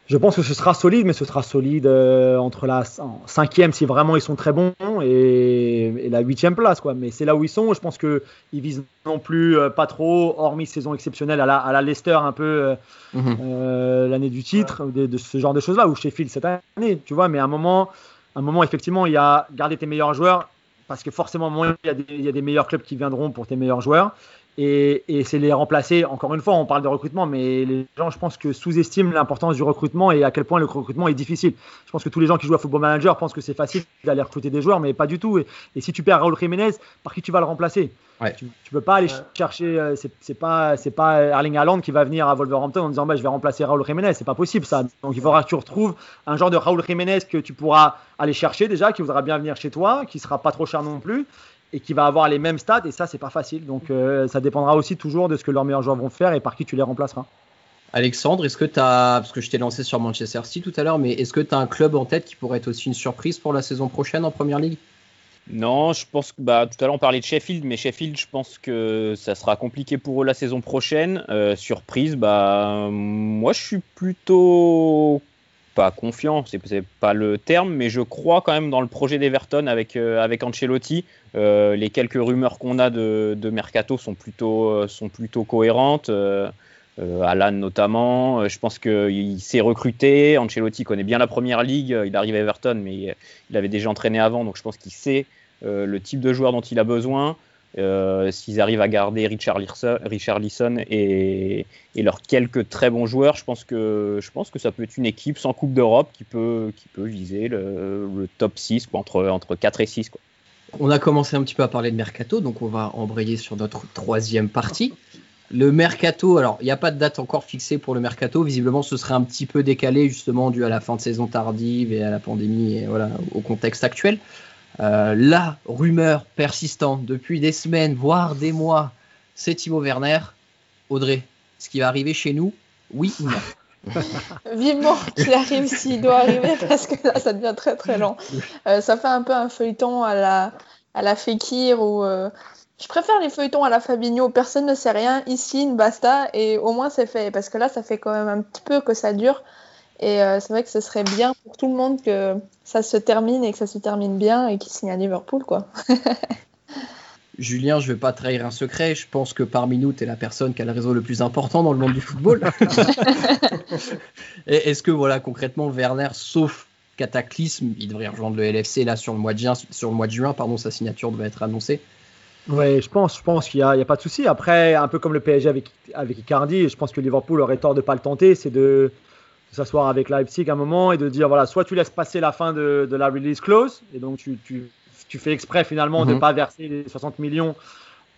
Je pense que ce sera solide, mais ce sera solide euh, entre la cinquième si vraiment ils sont très bons et, et la huitième place. Quoi. Mais c'est là où ils sont. Je pense qu'ils visent non plus euh, pas trop, hormis saison exceptionnelle à la, à la Leicester un peu euh, euh, l'année du titre, de, de ce genre de choses-là, ou Sheffield cette année, tu vois. Mais à un moment, un moment effectivement, il y a garder tes meilleurs joueurs, parce que forcément, à un moment, il y, a des, il y a des meilleurs clubs qui viendront pour tes meilleurs joueurs. Et, et c'est les remplacer. Encore une fois, on parle de recrutement, mais les gens, je pense que sous-estiment l'importance du recrutement et à quel point le recrutement est difficile. Je pense que tous les gens qui jouent à Football Manager pensent que c'est facile d'aller recruter des joueurs, mais pas du tout. Et, et si tu perds Raúl Jiménez, par qui tu vas le remplacer? Ouais. tu, tu peux pas aller Ouais. chercher. euh, c'est c'est pas c'est pas Erling Haaland qui va venir à Wolverhampton en disant bah, je vais remplacer Raúl Jiménez. C'est pas possible ça. Donc il faudra que tu retrouves un genre de Raúl Jiménez que tu pourras aller chercher déjà, qui voudra bien venir chez toi, qui sera pas trop cher non plus et qui va avoir les mêmes stats. Et ça c'est pas facile. Donc euh, ça dépendra aussi toujours de ce que leurs meilleurs joueurs vont faire et par qui tu les remplaceras. Alexandre, est-ce que tu as, parce que je t'ai lancé sur Manchester City tout à l'heure, mais est-ce que tu as un club en tête qui pourrait être aussi une surprise pour la saison prochaine en Première Ligue? Non, je pense que bah, tout à l'heure on parlait de Sheffield, mais Sheffield, je pense que ça sera compliqué pour eux la saison prochaine. Euh, surprise, bah moi je suis plutôt pas confiant, c'est pas le terme, mais je crois quand même dans le projet d'Everton avec euh, avec Ancelotti. Euh, les quelques rumeurs qu'on a de, de mercato sont plutôt euh, sont plutôt cohérentes. Alan notamment, je pense qu'il s'est recruté. Ancelotti connaît bien la première ligue. Il arrive à Everton, mais il avait déjà entraîné avant, donc je pense qu'il sait le type de joueur dont il a besoin. Euh, S'ils arrivent à garder Richard Lisson et, et leurs quelques très bons joueurs, je pense que je pense que ça peut être une équipe sans Coupe d'Europe qui peut qui peut viser le, top 6 quoi, entre entre 4 et 6 quoi. On a commencé un petit peu à parler de mercato, donc on va embrayer sur notre troisième partie. Le mercato, alors il n'y a pas de date encore fixée pour le mercato. Visiblement, ce serait un petit peu décalé justement dû à la fin de saison tardive et à la pandémie et voilà au contexte actuel. Euh, la rumeur persistante depuis des semaines, voire des mois, c'est Thibaut Werner. Audrey, ce qui va arriver chez nous, oui ou non? Vivement qu'il arrive s'il doit arriver parce que là ça devient très très lent. Euh, ça fait un peu un feuilleton à la, à la Fekir ou euh, je préfère les feuilletons à la Fabinho, personne ne sait rien, ici, basta, et au moins c'est fait. Parce que là, ça fait quand même un petit peu que ça dure. Et euh, c'est vrai que ce serait bien pour tout le monde que ça se termine et que ça se termine bien et qu'il signe à Liverpool, quoi. Julien, je ne vais pas trahir un secret. Je pense que parmi nous, tu es la personne qui a le réseau le plus important dans le monde du football. Est-ce que, voilà, concrètement, Werner, sauf cataclysme, il devrait rejoindre le LFC là sur le mois de juin, sur le mois de juin pardon, sa signature devait être annoncée. Oui, je pense, je pense qu'il n'y a, a, pas de souci. Après, un peu comme le PSG avec, avec Icardi, je pense que Liverpool aurait tort de ne pas le tenter, c'est de, s'asseoir avec Leipzig un moment et de dire voilà, soit tu laisses passer la fin de, de la release clause, et donc tu, tu, tu fais exprès finalement de ne mhm. pas verser les 60 millions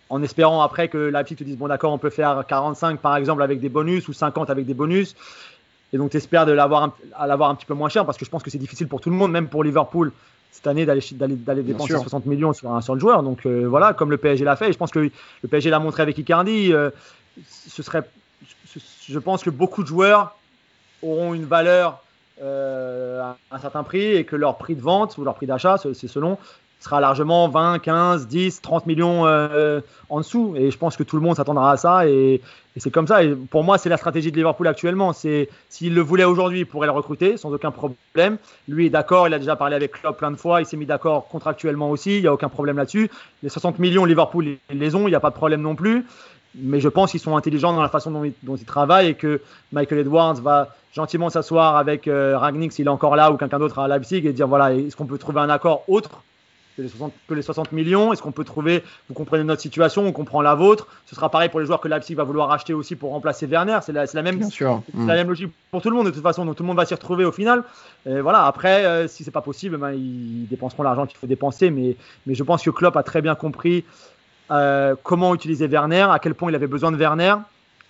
en espérant après que Leipzig te dise bon d'accord, on peut faire 45 par exemple avec des bonus ou 50 avec des bonus. Et donc tu espères de l'avoir un, un petit peu moins cher parce que je pense que c'est difficile pour tout le monde, même pour Liverpool cette année d'aller d'aller dépenser 60 millions sur un, sur le joueur. Donc euh, voilà, comme le PSG l'a fait. Et je pense que le PSG l'a montré avec Icardi. Euh, ce serait, je pense que beaucoup de joueurs auront une valeur euh, à un certain prix et que leur prix de vente ou leur prix d'achat, c'est selon, sera largement 20, 15, 10, 30 millions euh, en dessous. Et je pense que tout le monde s'attendra à ça. Et, c'est comme ça. Et pour moi, c'est la stratégie de Liverpool actuellement. C'est s'il le voulait aujourd'hui, il pourrait le recruter sans aucun problème. Lui est d'accord. Il a déjà parlé avec Klopp plein de fois. Il s'est mis d'accord contractuellement aussi. Il n'y a aucun problème là-dessus. Les 60 millions, Liverpool ils les ont. Il n'y a pas de problème non plus. Mais je pense qu'ils sont intelligents dans la façon dont ils, travaillent et que Michael Edwards va gentiment s'asseoir avec euh, Ragnick s'il est encore là ou quelqu'un d'autre à Leipzig et dire voilà, est-ce qu'on peut trouver un accord autre que les 60, que les 60 millions? Est-ce qu'on peut trouver, vous comprenez notre situation, on comprend la vôtre? Ce sera pareil pour les joueurs que Leipzig va vouloir acheter aussi pour remplacer Werner. C'est la, la, même, la mm. même logique pour tout le monde de toute façon. Donc tout le monde va s'y retrouver au final. Et voilà. Après, euh, si c'est pas possible, ben, ils dépenseront l'argent qu'il faut dépenser. Mais, mais je pense que Klopp a très bien compris euh, comment utiliser Werner, à quel point il avait besoin de Werner.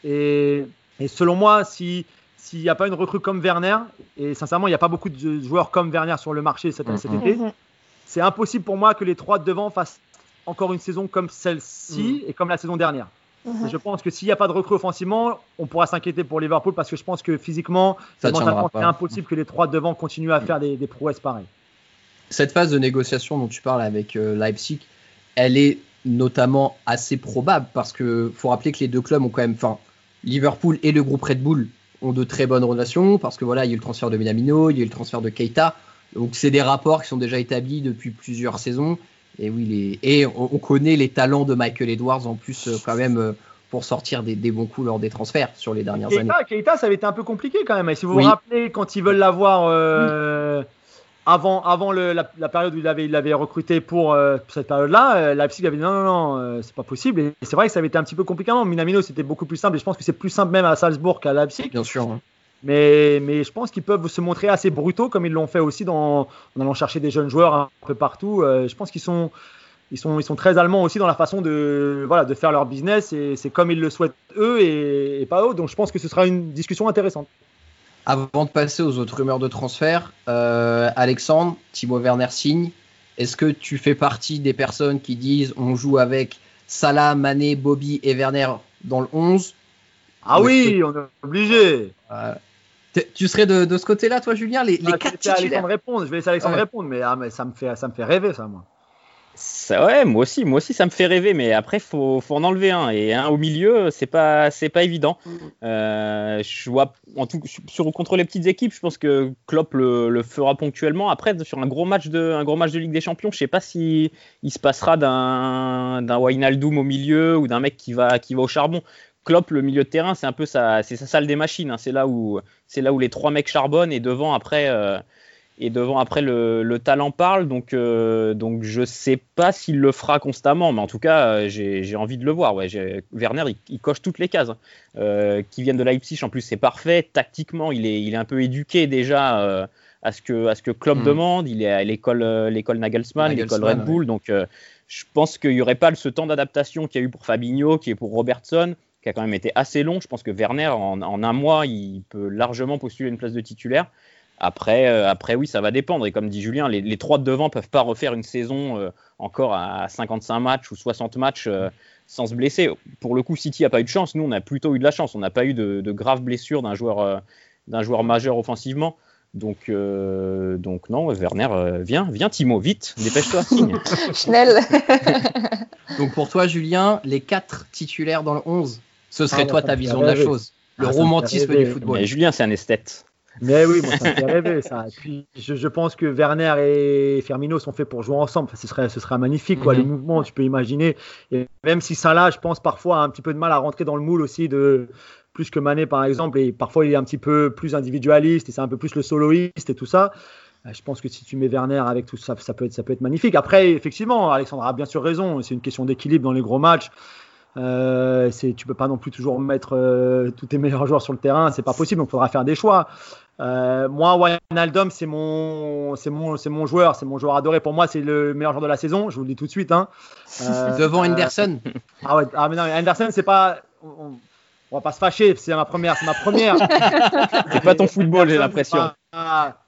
Et, et selon moi, si s'il n'y a pas une recrue comme Werner, et sincèrement, il n'y a pas beaucoup de joueurs comme Werner sur le marché cet, cet été, mm-hmm c'est impossible pour moi que les trois de devant fassent encore une saison comme celle-ci mm. et comme la saison dernière. Mm-hmm. Je pense que s'il n'y a pas de recrue offensivement, on pourra s'inquiéter pour Liverpool parce que je pense que physiquement, c'est impossible que les trois de devant continuent à faire des, prouesses pareilles. Cette phase de négociation dont tu parles avec euh, Leipzig, elle est notamment assez probable parce que faut rappeler que les deux clubs ont quand même, enfin, Liverpool et le groupe Red Bull ont de très bonnes relations parce que voilà, il y a eu le transfert de Minamino, il y a eu le transfert de Keita. Donc c'est des rapports qui sont déjà établis depuis plusieurs saisons. Et oui, les... et on, connaît les talents de Michael Edwards en plus euh, quand même euh, pour sortir des, bons coups lors des transferts sur les dernières années. Keita, ça avait été un peu compliqué quand même. Et si vous vous rappelez, quand ils veulent l'avoir euh, avant, avant la, période où il avait, il avait recruté pour cette période-là, Leipzig avait dit non, non, non, c'est pas possible. Et c'est vrai que ça avait été un petit peu compliqué. Minamino, c'était beaucoup plus simple. Et je pense que c'est plus simple même à Salzbourg qu'à Leipzig. Bien sûr. Hein. Mais, mais je pense qu'ils peuvent se montrer assez brutaux comme ils l'ont fait aussi dans, en allant chercher des jeunes joueurs un peu partout. Euh, je pense qu'ils sont, ils sont, ils sont très allemands aussi dans la façon de, voilà, de faire leur business et c'est comme ils le souhaitent eux et, pas eux. Donc je pense que ce sera une discussion intéressante. Avant de passer aux autres rumeurs de transfert, euh, Alexandre, Thibaut Werner signe. Est-ce que tu fais partie des personnes qui disent on joue avec Salah, Mané, Bobby et Werner dans le 11 Ah oui, on est obligé. Tu serais de, ce côté-là, toi, Julien? Les, les ah, quatre Alexandre répondre. Je vais laisser Alexandre répondre, mais, ah, mais ça, me fait, ça me fait rêver, ça, moi. Ça, ouais, moi aussi, moi aussi, ça me fait rêver, mais après, faut, faut en enlever un. Et un au milieu, c'est pas, c'est pas évident. Mm. Euh, je vois, en tout, sur, contre les petites équipes, je pense que Klopp le, fera ponctuellement. Après, sur un gros match de, un gros match de Ligue des Champions, je sais pas si il se passera d'un, d'un Wijnaldum au milieu ou d'un mec qui va, qui va au charbon. Klopp, le milieu de terrain, c'est un peu sa, c'est sa salle des machines. Hein. C'est là où, c'est là où les trois mecs charbonnent et devant après, euh, et devant après le, talent parle. Donc, euh, donc je sais pas s'il le fera constamment, mais en tout cas, euh, j'ai, envie de le voir. Ouais, Werner, il, coche toutes les cases. Hein. qui viennent de Leipzig, en plus, c'est parfait. Tactiquement, il est, il est un peu éduqué déjà. à ce que à ce que Klopp mm. demande, il est à l'école l'école Nagelsmann, l'école Red Bull, donc je pense qu'il n'y aurait pas ce temps d'adaptation qu'il y a eu pour Fabinho, qui est pour Robertson, qui a quand même été assez long. Je pense que Werner, en, un mois, il peut largement postuler une place de titulaire. Après, euh, après oui, ça va dépendre. Et comme dit Julien, les, trois de devant peuvent pas refaire une saison euh, encore à 55 matchs ou 60 matchs euh, sans se blesser. Pour le coup, City n'a pas eu de chance. Nous, on a plutôt eu de la chance. On n'a pas eu de, de graves blessures d'un joueur, d'un joueur majeur offensivement. Donc, euh, donc non, Werner, euh, viens, viens Timo, vite, dépêche-toi, signe. Schnell. donc pour toi, Julien, les quatre titulaires dans le 11, ce serait ah, toi ta vision de la chose, le ah, romantisme du football. Mais Julien, c'est un esthète. Mais oui, ça me fait rêver ça. puis je, pense que Werner et Firmino sont faits pour jouer ensemble. ce serait, ce serait magnifique, quoi. Les mhm. mouvements, tu peux imaginer. Et même si ça là, je pense parfois a un petit peu de mal à rentrer dans le moule aussi de plus que Mané par exemple, et parfois il est un petit peu plus individualiste et c'est un peu plus le soloiste et tout ça. Euh, je pense que si tu mets Werner avec tout ça, ça peut être, ça peut être magnifique. Après, effectivement, Alexandre a bien sûr raison. C'est une question d'équilibre dans les gros matchs. Euh, c'est, tu peux pas non plus toujours mettre euh, tous tes meilleurs joueurs sur le terrain, c'est pas possible. Donc, il faudra faire des choix. Euh, moi, Wijnaldum, c'est mon, c'est mon, c'est mon joueur, c'est mon joueur adoré. Pour moi, c'est le meilleur joueur de la saison. Je vous le dis tout de suite. Hein. Devant Anderson. Ah ouais, ah mais non, Anderson, c'est pas on va pas se fâcher, c'est ma première, c'est ma première. c'est pas ton football, j'ai l'impression.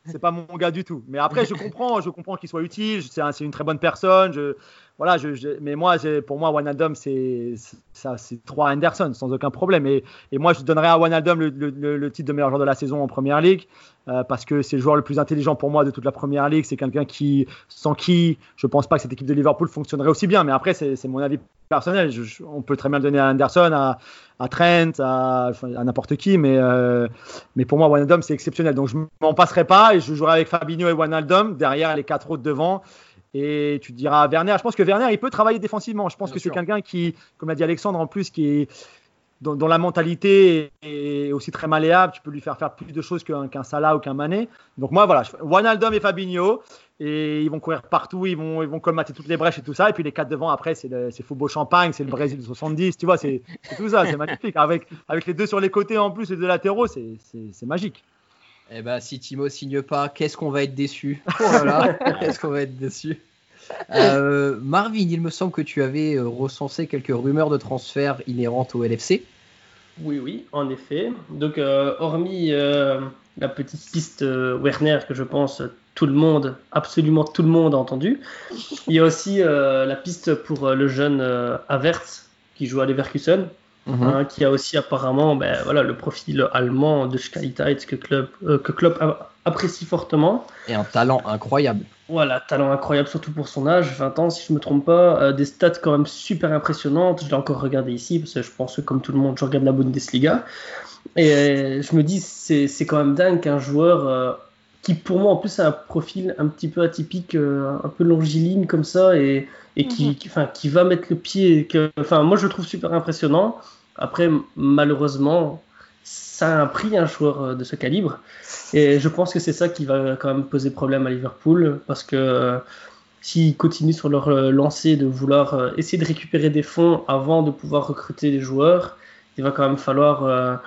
C'est pas, mon gars du tout. Mais après, je comprends, je comprends qu'il soit utile. C'est une très bonne personne. Je, voilà, je, mais moi, pour moi, Wijnaldum, c'est trois Anderson sans aucun problème. Et, moi, je donnerais à Wijnaldum le, le, titre de meilleur joueur de la saison en première ligue euh, parce que c'est le joueur le plus intelligent pour moi de toute la première ligue. C'est quelqu'un qui, sans qui, je pense pas que cette équipe de Liverpool fonctionnerait aussi bien. Mais après, c'est mon avis personnel. on peut très bien le donner à Anderson, à, Trent, à, n'importe qui. Mais, euh, pour moi, Wijnaldum, c'est exceptionnel. Donc, je m'en passerai pas et je jouerai avec Fabinho et Wijnaldum derrière les quatre autres devant. Et tu diras Werner, je pense que Werner, il peut travailler défensivement. Je pense que c'est quelqu'un qui, comme l'a dit Alexandre en plus, qui est dans, la mentalité est aussi très malléable. Tu peux lui faire faire plus de choses qu'un Salah ou qu'un Mané. Donc moi, voilà, Wijnaldum et Fabinho. Et ils vont courir partout, ils vont, ils vont colmater toutes les brèches et tout ça. Et puis les quatre devant, après, c'est Football Champagne, c'est le Brésil de 70. Tu vois, c'est tout ça, c'est magnifique. Avec, avec les deux sur les côtés en plus, les deux latéraux, c'est magique. Eh ben, si Timo signe pas, qu'est-ce qu'on va être déçu Oh là là, qu'est-ce qu'on va être déçu euh, Marvin, il me semble que tu avais euh, recensé quelques rumeurs de transfert inhérentes au LFC. Oui, oui, en effet. Donc, euh, hormis la petite piste Werner que je pense tout le monde, absolument tout le monde a entendu, il y a aussi la piste pour le jeune Avert qui joue à Leverkusen. Mhm. Hein, qui a aussi apparemment ben, voilà, le profil allemand de Skytide que Klopp, euh, que Klopp apprécie fortement. Et un talent incroyable. Voilà, talent incroyable, surtout pour son âge, 20 ans si je ne me trompe pas. Euh, des stats quand même super impressionnantes. Je l'ai encore regardé ici, parce que je pense que comme tout le monde, je regarde la Bundesliga. Et euh, je me dis, c'est quand même dingue qu'un joueur qui pour moi en plus a un profil un petit peu atypique, un peu longiligne comme ça, et, et qui, mhm. enfin, qui va mettre le pied. Que, enfin, moi je le trouve super impressionnant. Après, malheureusement, ça a un prix, un joueur euh, de ce calibre. Et je pense que c'est ça qui va quand même poser problème à Liverpool, parce que euh, s'ils continuent sur leur euh, lancée de vouloir essayer de récupérer des fonds avant de pouvoir recruter des joueurs, il va quand même falloir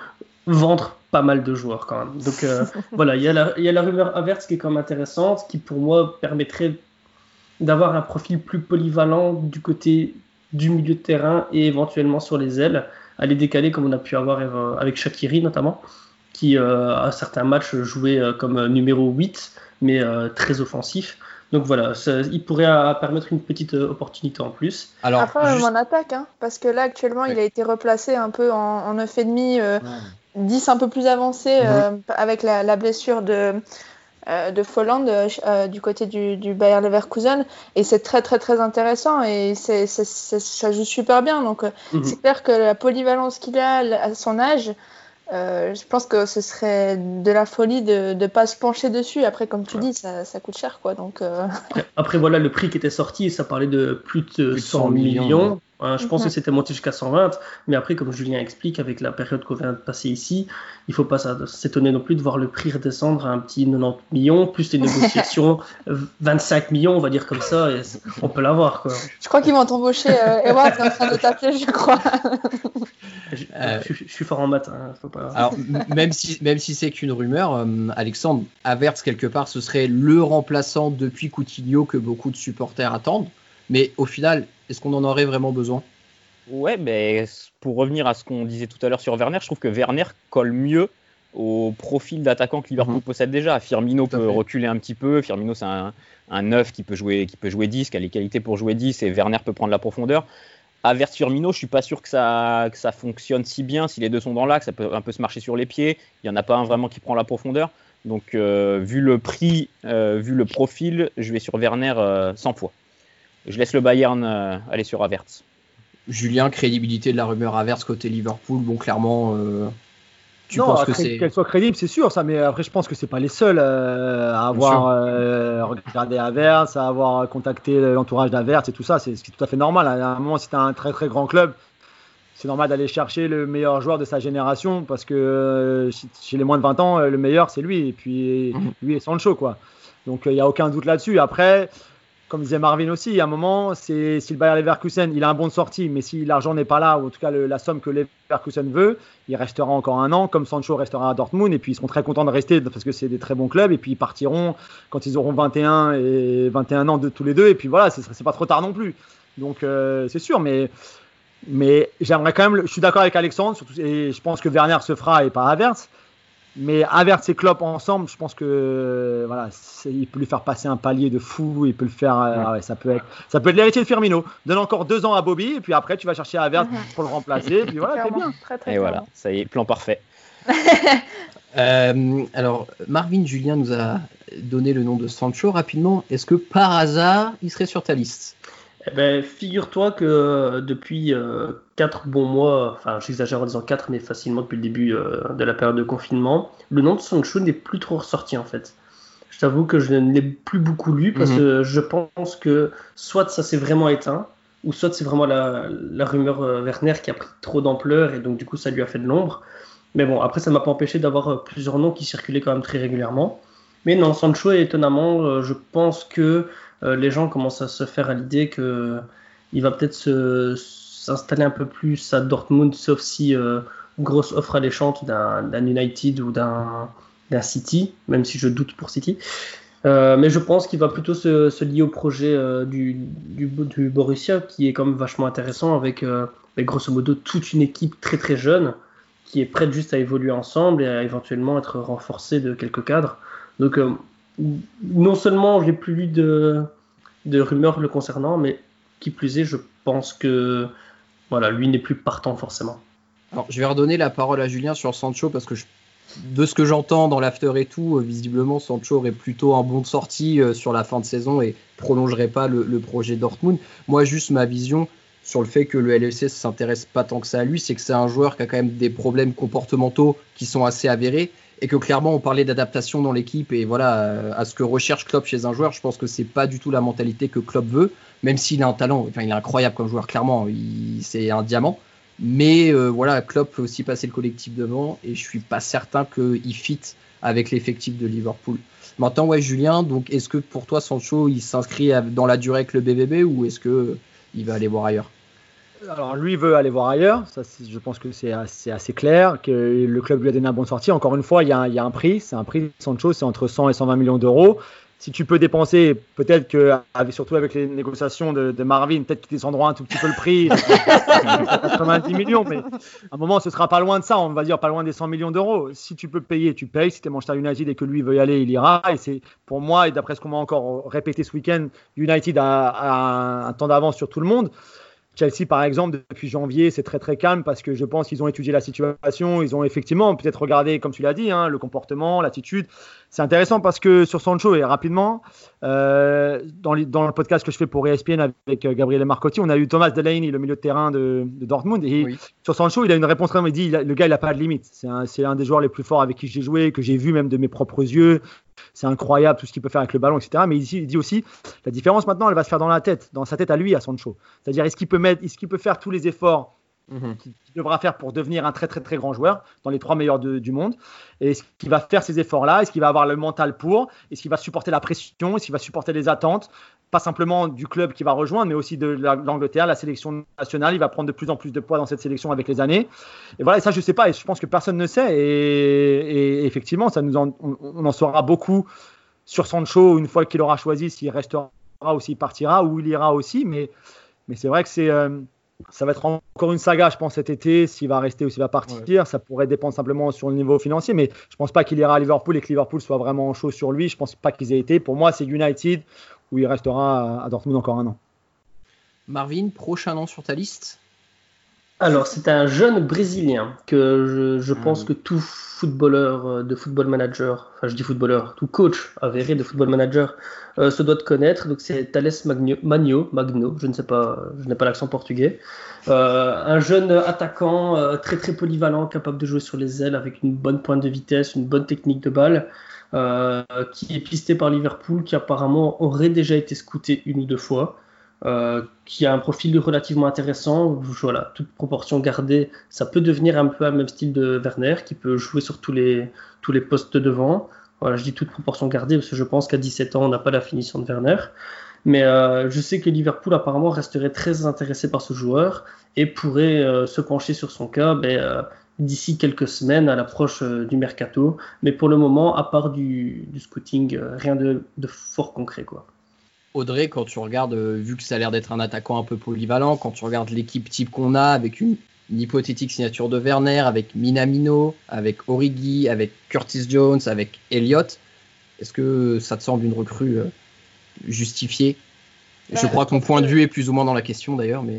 vendre pas mal de joueurs quand même. Donc voilà, il y, a la, il y a la rumeur inverse qui est quand même intéressante, qui pour moi permettrait d'avoir un profil plus polyvalent du côté du milieu de terrain et éventuellement sur les ailes à les décaler comme on a pu avoir euh, avec Shakiri notamment, qui euh, à certains matchs jouait euh, comme numéro 8, mais très offensif. Donc voilà, il pourrait permettre une petite opportunité en plus. Alors, Après, juste... en attaque, hein, parce que là actuellement il a été replacé un peu en, en 9,5, 10 un peu plus avancé avec la, blessure de, euh, de Folland euh, euh, du côté du, du Bayer Leverkusen et c'est très très très intéressant et c'est, ça joue super bien donc mhm. c'est clair que la polyvalence qu'il a à son âge je pense que ce serait de la folie de ne pas se pencher dessus. Après, comme tu dis, ça, ça, coûte cher. quoi. Donc, après, voilà, le prix qui était sorti, ça parlait de plus de 100, millions. Hein, je pense que c'était monté jusqu'à 120, mais après, comme Julien explique, avec la période qu'on vient de passer ici, il ne faut pas s'étonner non plus de voir le prix redescendre à un petit 90 millions, plus les négociations 25 millions, on va dire comme ça, et on peut l'avoir. Je crois qu'ils vont t'embaucher. Euh, est en train de t'appeler, je crois. je, suis fort en maths. Hein, Alors, même si, même si c'est qu'une rumeur, euh, Alexandre averse quelque part, ce serait le remplaçant depuis Coutinho que beaucoup de supporters attendent. Mais au final, est-ce qu'on en aurait vraiment besoin? Ouais, mais pour revenir à ce qu'on disait tout à l'heure sur Werner, je trouve que Werner colle mieux au profil d'attaquant que Liverpool Mhm. possède déjà. Firmino peut fait. reculer un petit peu. Firmino, c'est un, un neuf qui peut, jouer, qui peut jouer 10, qui a les qualités pour jouer 10, et Werner peut prendre la profondeur. Averse Firmino, je suis pas sûr que ça, que ça fonctionne si bien. Si les deux sont dans l'axe, ça peut un peu se marcher sur les pieds. Il y en a pas un vraiment qui prend la profondeur. Donc, euh, vu le prix, euh, vu le profil, je vais sur Werner euh, 100 fois. Je laisse le Bayern euh, aller sur Avertz. Julien, crédibilité de la rumeur averse côté Liverpool. Bon, clairement, euh, tu non, penses que après, c'est. qu'elle soit crédible, c'est sûr, ça. Mais après, je pense que c'est pas les seuls euh, à avoir euh, regardé Averse, à avoir contacté l'entourage d'Averse et tout ça. C'est c'est tout à fait normal. À un moment, si tu as un très très grand club, c'est normal d'aller chercher le meilleur joueur de sa génération parce que euh, chez les moins de 20 ans, le meilleur c'est lui. Et puis Mhm. lui et Sancho, quoi. Donc il n'y a aucun doute là-dessus. Après, comme disait Marvin aussi, à un moment, c'est si le Bayer Leverkusen, il a un bon de sortie, mais si l'argent n'est pas là, ou en tout cas la somme que Leverkusen veut, il restera encore un an, comme Sancho restera à Dortmund, et puis ils seront très contents de rester parce que c'est des très bons clubs, et puis ils partiront quand ils auront 21 et 21 ans de tous les deux, et puis voilà, c'est pas trop tard non plus. Donc euh, c'est sûr, mais mais j'aimerais quand même, je suis d'accord avec Alexandre, et je pense que Werner se fera et pas Havertz. Mais Havertz et Klopp ensemble, je pense que voilà, il peut lui faire passer un palier de fou. Il peut le faire. euh, Ouais. ah ouais, ça peut être, ça peut être l'héritier de Firmino. Donne encore deux ans à Bobby et puis après tu vas chercher Havertz Mhm. pour le remplacer. Et puis voilà, c'est bien. Très, très Et voilà, ça y est, plan parfait. Euh, alors, Marvin Julien nous a donné le nom de Sancho rapidement. Est-ce que par hasard, il serait sur ta liste? Eh ben, figure-toi que euh, depuis 4 bons mois, enfin j'exagère en disant 4, mais facilement depuis le début euh, de la période de confinement, le nom de Sancho n'est plus trop ressorti en fait. Je t'avoue que je ne l'ai plus beaucoup lu parce Mhm. que je pense que soit ça s'est vraiment éteint, ou soit c'est vraiment la, la rumeur euh, Werner qui a pris trop d'ampleur et donc du coup ça lui a fait de l'ombre. Mais bon, après ça m'a pas empêché d'avoir euh, plusieurs noms qui circulaient quand même très régulièrement. Mais non, Sancho, étonnamment, euh, je pense que euh, les gens commencent à se faire à l'idée que il va peut-être s'installer un peu plus à Dortmund, sauf si euh, grosse offre alléchante d'un United ou d'un City, même si je doute pour City. Euh, mais je pense qu'il va plutôt se, lier au projet euh, du, Borussia, qui est quand même vachement intéressant, avec, euh, avec grosso modo toute une équipe très très jeune, qui est prête juste à évoluer ensemble et à éventuellement être renforcée de quelques cadres. Donc, euh, non seulement j'ai plus lu de, rumeurs le concernant, mais qui plus est, je pense que voilà, lui n'est plus partant forcément. Alors, je vais redonner la parole à Julien sur Sancho parce que de ce que j'entends dans l'after et tout, euh, visiblement Sancho aurait plutôt un bon de sortie euh, sur la fin de saison et prolongerait pas le, le projet Dortmund. Moi, juste ma vision sur le fait que le LFC s'intéresse pas tant que ça à lui, c'est que c'est un joueur qui a quand même des problèmes comportementaux qui sont assez avérés et que clairement on parlait d'adaptation dans l'équipe et voilà euh, à ce que recherche Klopp chez un joueur, je pense que c'est pas du tout la mentalité que Klopp veut, même s'il a un talent, enfin il est incroyable comme joueur clairement, c'est un diamant. Mais euh, voilà, Klopp fait aussi passer le collectif devant et je suis pas certain qu'il fit avec l'effectif de Liverpool. Maintenant, ouais, Julien, donc est-ce que pour toi Sancho il s'inscrit dans la durée avec le BBB ou est-ce que il va aller voir ailleurs? Alors lui veut aller voir ailleurs, ça, je pense que c'est assez, assez clair, que le club lui a donné un bon sortie. Encore une fois, il y a, un- il y a un prix, c'est un prix, Sancho, c'est entre 100 et 120 millions d'euros. Si tu peux dépenser, peut-être que, surtout avec les négociations de, de Marvin, peut-être qu'ils descendront un tout petit peu le prix, 90 millions, mais à un moment, ce sera pas loin de ça, on va dire pas loin des 100 millions d'euros. Si tu peux payer, tu payes. Si tu es Manchester United et que lui veut y aller, il ira. Et c'est pour moi, et d'après ce qu'on m'a encore répété ce week-end, United a, a un temps d'avance sur tout le monde. Chelsea, par exemple, depuis janvier, c'est très très calme parce que je pense qu'ils ont étudié la situation. Ils ont effectivement peut-être regardé, comme tu l'as dit, hein, le comportement, l'attitude. C'est intéressant parce que sur Sancho, et rapidement, euh, dans, les- dans le podcast que je fais pour ESPN avec euh, Gabriel Marcotti, on a eu Thomas Delaney, le milieu de terrain de, de Dortmund. Et Oui. sur Sancho, il a une réponse très il dit il a- le gars, il n'a pas de limite. C'est un, c'est un des joueurs les plus forts avec qui j'ai joué, que j'ai vu même de mes propres yeux. C'est incroyable tout ce qu'il peut faire avec le ballon, etc. Mais ici, il dit aussi la différence maintenant, elle va se faire dans la tête, dans sa tête à lui, à Sancho. C'est-à-dire, est-ce qu'il peut mettre, est-ce qu'il peut faire tous les efforts qu'il qu'il devra faire pour devenir un très très très grand joueur dans les trois meilleurs de- du monde? Et est-ce qu'il va faire ces efforts-là? Est-ce qu'il va avoir le mental pour? Est-ce qu'il va supporter la pression? Est-ce qu'il va supporter les attentes? Pas simplement du club qu'il va rejoindre, mais aussi de la- l'Angleterre, la sélection nationale. Il va prendre de plus en plus de poids dans cette sélection avec les années. Et voilà, et ça je sais pas, et je pense que personne ne sait. Et, et effectivement, ça nous en- on, on en saura beaucoup sur Sancho une fois qu'il aura choisi s'il restera ou s'il partira, ou il ira aussi. Mais, mais c'est vrai que c'est. euh, ça va être encore une saga, je pense, cet été, s'il va rester ou s'il va partir. Ça pourrait dépendre simplement sur le niveau financier, mais je pense pas qu'il ira à Liverpool et que Liverpool soit vraiment chaud sur lui. Je pense pas qu'ils aient été. Pour moi, c'est United où il restera à Dortmund encore un an. Marvin, prochain nom sur ta liste? Alors, c'est un jeune Brésilien que je, pense hmm. que tout footballeur euh, de football manager, enfin je dis footballeur, tout coach avéré de football manager euh, se doit de connaître. Donc c'est Thales Magno, Magno, je ne sais pas, je n'ai pas l'accent portugais. Euh, un jeune attaquant très très polyvalent, capable de jouer sur les ailes avec une bonne pointe de vitesse, une bonne technique de balle, qui est pisté par Liverpool, qui apparemment aurait déjà été scouté une ou deux fois. Euh, qui a un profil relativement intéressant. Voilà, toute proportion gardée, ça peut devenir un peu un même style de Werner, qui peut jouer sur tous les, tous les postes devant. Voilà, je dis toute proportion gardée parce que je pense qu'à 17 ans, on n'a pas la finition de Werner. Mais euh, je sais que Liverpool apparemment resterait très intéressé par ce joueur et pourrait euh, se pencher sur son cas ben, d'ici quelques semaines à l'approche du mercato. Mais pour le moment, à part du, du scouting, rien de, de, fort concret. quoi. Audrey, quand tu regardes, euh, vu que ça a l'air d'être un attaquant un peu polyvalent, quand tu regardes l'équipe type qu'on a avec une, hypothétique signature de Werner, avec Minamino, avec Origi, avec Curtis Jones, avec Elliott, est-ce que ça te semble une recrue euh, justifiée? Je crois que ton point de vue est plus ou moins dans la question d'ailleurs. Mais...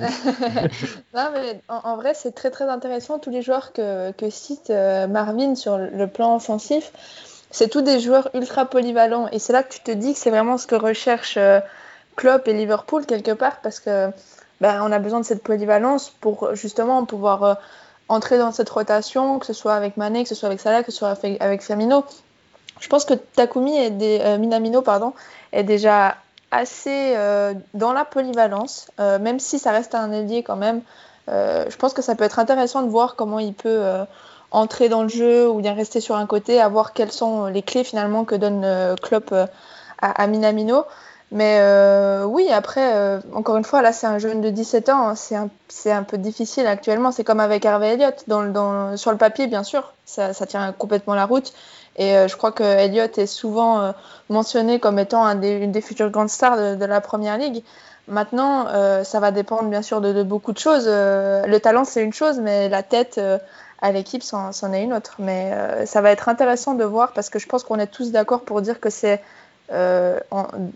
en, vrai, c'est très très intéressant tous les joueurs que, cite euh, Marvin sur le plan offensif c'est tous des joueurs ultra polyvalents. Et c'est là que tu te dis que c'est vraiment ce que recherche euh, Klopp et Liverpool quelque part, parce que ben, on a besoin de cette polyvalence pour justement pouvoir euh, entrer dans cette rotation, que ce soit avec Mané, que ce soit avec Salah, que ce soit avec, Firmino. Je pense que Takumi des, euh, Minamino pardon, est déjà assez dans la polyvalence, même si ça reste un ailier quand même. je pense que ça peut être intéressant de voir comment il peut entrer dans le jeu ou bien rester sur un côté, à voir quelles sont les clés finalement que donne euh, Klopp euh, à, Minamino. Mais euh, oui, après, encore une fois, là, c'est un jeune de 17 ans. Hein. c'est un, peu difficile actuellement. C'est comme avec Harvey Elliott. Sur le papier, bien sûr, ça, tient complètement la route. Et je crois que Elliott est souvent mentionné comme étant une des futures grandes stars de, la première ligue. Maintenant, ça va dépendre bien sûr de beaucoup de choses. le talent, c'est une chose, mais la tête à l'équipe, c'en est une autre. Mais euh, ça va être intéressant de voir parce que je pense qu'on est tous d'accord pour dire que c'est euh,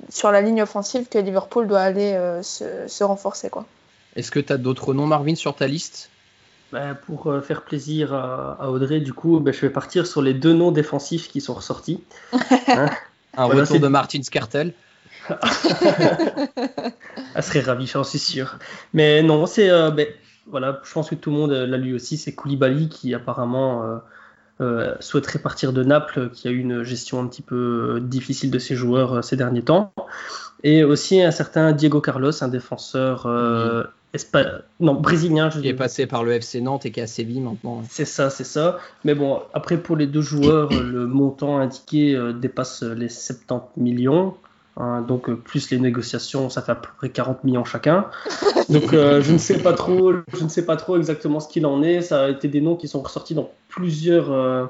sur la ligne offensive que Liverpool doit aller euh, se, renforcer. Est-ce que tu as d'autres noms, Marvin, sur ta liste? Bah, Pour faire plaisir à, Audrey, du coup, bah, je vais partir sur les deux noms défensifs qui sont ressortis. Hein? Un retour de Martin Scartel. Elle serait ravie, j'en suis sûr. Mais non, c'est bah, voilà, je pense que tout le monde l'a lu aussi, c'est Koulibaly qui apparemment euh, euh, souhaiterait partir de Naples, qui a eu une gestion un petit peu difficile de ses joueurs euh, ces derniers temps. Et aussi un certain Diego Carlos, un défenseur non, brésilien. Je qui est passé par le FC Nantes et qui est à Séville maintenant. C'est ça, c'est ça. Mais bon, après pour les deux joueurs, le montant indiqué dépasse les 70 millions. Hein, donc euh, plus les négociations, ça fait à peu près 40 millions chacun. Donc euh, je ne sais pas trop, je ne sais pas trop exactement ce qu'il en est. Ça a été des noms qui sont ressortis dans plusieurs euh,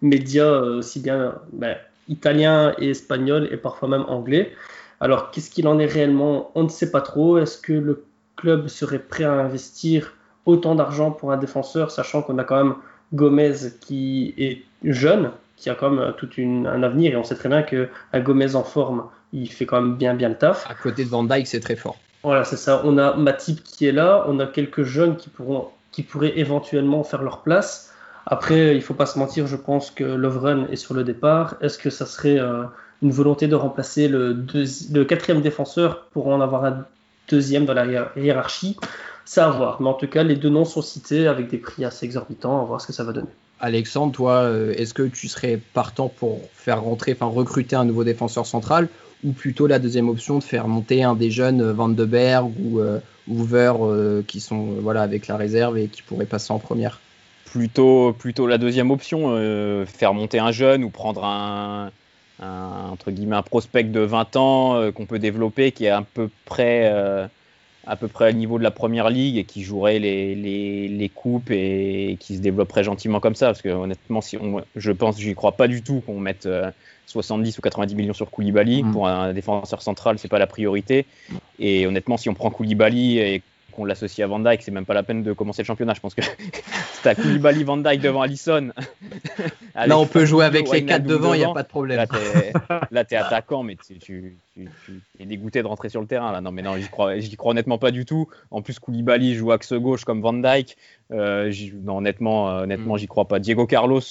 médias, aussi bien ben, italiens et espagnols et parfois même anglais. Alors qu'est-ce qu'il en est réellement? On ne sait pas trop. Est-ce que le club serait prêt à investir autant d'argent pour un défenseur, sachant qu'on a quand même Gomez qui est jeune, qui a quand même tout un avenir et on sait très bien qu'un Gomez en forme il fait quand même bien bien le taf. À côté de Van Dyke, c'est très fort. Voilà, c'est ça. On a Matip qui est là, on a quelques jeunes qui, pourront, qui pourraient éventuellement faire leur place. Après, il faut pas se mentir, je pense que Lovren est sur le départ. Est-ce que ça serait euh, une volonté de remplacer le, le quatrième défenseur pour en avoir un deuxième dans la hiérarchie? C'est à voir. Mais en tout cas, les deux noms sont cités avec des prix assez exorbitants. On va voir ce que ça va donner. Alexandre, toi, euh, est-ce que tu serais partant pour faire rentrer, enfin recruter un nouveau défenseur central ou plutôt la deuxième option de faire monter un des jeunes euh, Van de Berg ou euh, Hoover euh, qui sont voilà avec la réserve et qui pourraient passer en première. Plutôt plutôt la deuxième option faire monter un jeune ou prendre un, entre guillemets un prospect de 20 ans qu'on peut développer qui est à peu près à peu près au niveau de la première ligue et qui jouerait les, les, les, coupes et qui se développerait gentiment comme ça. Parce que honnêtement si on, je pense j'y crois pas du tout qu'on mette 70 ou 90 millions sur Koulibaly. Mm. Pour un défenseur central, c'est pas la priorité. Et honnêtement, si on prend Koulibaly et qu'on l'associe à Van Dyke, c'est même pas la peine de commencer le championnat. Je pense que t'as Koulibaly, Van Dyke devant Allison. Là, on peut jouer avec les quatre devant, il n'y a pas de problème. Là, t'es attaquant, mais tu, tu, es dégoûté de rentrer sur le terrain. Là. Non, mais non, j'y crois, crois honnêtement pas du tout. En plus, Koulibaly joue axe gauche comme Van Dyke. Euh, non, honnêtement, euh, honnêtement, mm. j'y crois pas. Diego Carlos,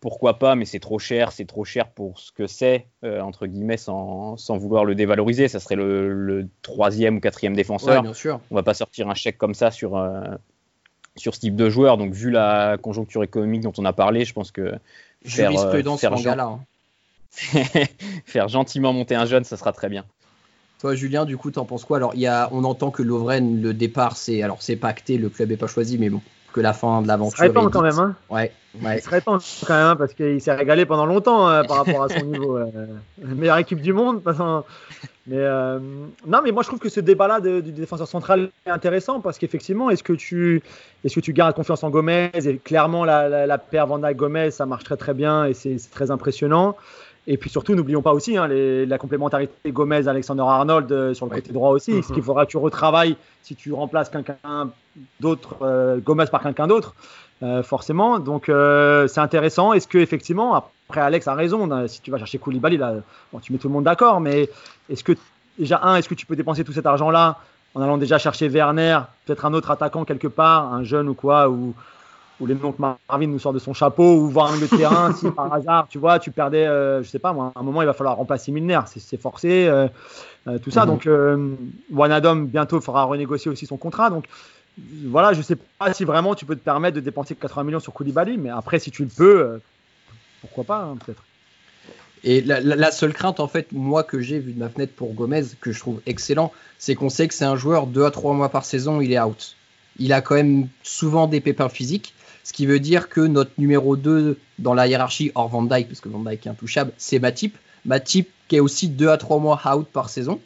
pourquoi pas, mais c'est trop cher, c'est trop cher pour ce que c'est, euh, entre guillemets, sans, sans, vouloir le dévaloriser. Ça serait le, troisième ou quatrième défenseur. bien sûr. On va pas sortir un chèque comme ça sur, euh, sur ce type de joueur. Donc, vu la conjoncture économique dont on a parlé, je pense que faire, euh, faire, hein. faire gentiment monter un jeune, ça sera très bien. Toi, Julien, du coup, t'en penses quoi? Alors, y a, on entend que Lovren, le départ, c'est alors c'est pacté, le club n'est pas choisi, mais bon, que la fin de l'aventure. Il serait temps quand même. Hein ouais, Il serait temps quand même hein, parce qu'il s'est régalé pendant longtemps euh, par rapport à son niveau. Euh, meilleure équipe du monde. Mais euh, non, mais moi je trouve que ce débat-là du défenseur central est intéressant parce qu'effectivement, est-ce que tu est-ce que tu gardes confiance en Gomez? Et clairement, la, la, paire Van Gomez, ça marche très très bien et c'est très impressionnant. Et puis surtout, n'oublions pas aussi hein, la complémentarité Gomez-Alexander-Arnold euh, sur le côté droit aussi. Mm-hmm. Ce qu'il faudra que tu retravailles si tu remplaces quelqu'un d'autre, euh, Gomez par quelqu'un d'autre, euh, forcément. Donc c'est intéressant. Est-ce que effectivement, après Alex a raison, hein, si tu vas chercher Koulibaly, là, tu mets tout le monde d'accord, mais est-ce que déjà un, est-ce que tu peux dépenser tout cet argent-là en allant déjà chercher Werner, peut-être un autre attaquant quelque part, un jeune ou quoi, ou ou les noms que Marvin nous sort de son chapeau, ou voir un le terrain, si par hasard, tu vois, tu perdais, euh, je sais pas moi, à un moment il va falloir remplacer Milner, c'est forcé, euh, euh, tout ça. Mhm. Donc, Wanadom bientôt fera renégocier aussi son contrat. Donc, voilà, je sais pas si vraiment tu peux te permettre de dépenser 80 millions sur Koulibaly, mais après, si tu le peux, pourquoi pas, hein, peut-être. Et la, seule crainte, en fait, moi que j'ai vu de ma fenêtre pour Gomez, que je trouve excellent, c'est qu'on sait que c'est un joueur 2 à 3 mois par saison, il est out. Il a quand même souvent des pépins physiques. Ce qui veut dire que notre numéro 2 dans la hiérarchie, hors Van Dyke, parce que Van Dyke est intouchable, c'est Matip. Matip qui est aussi 2 à 3 mois out par saison.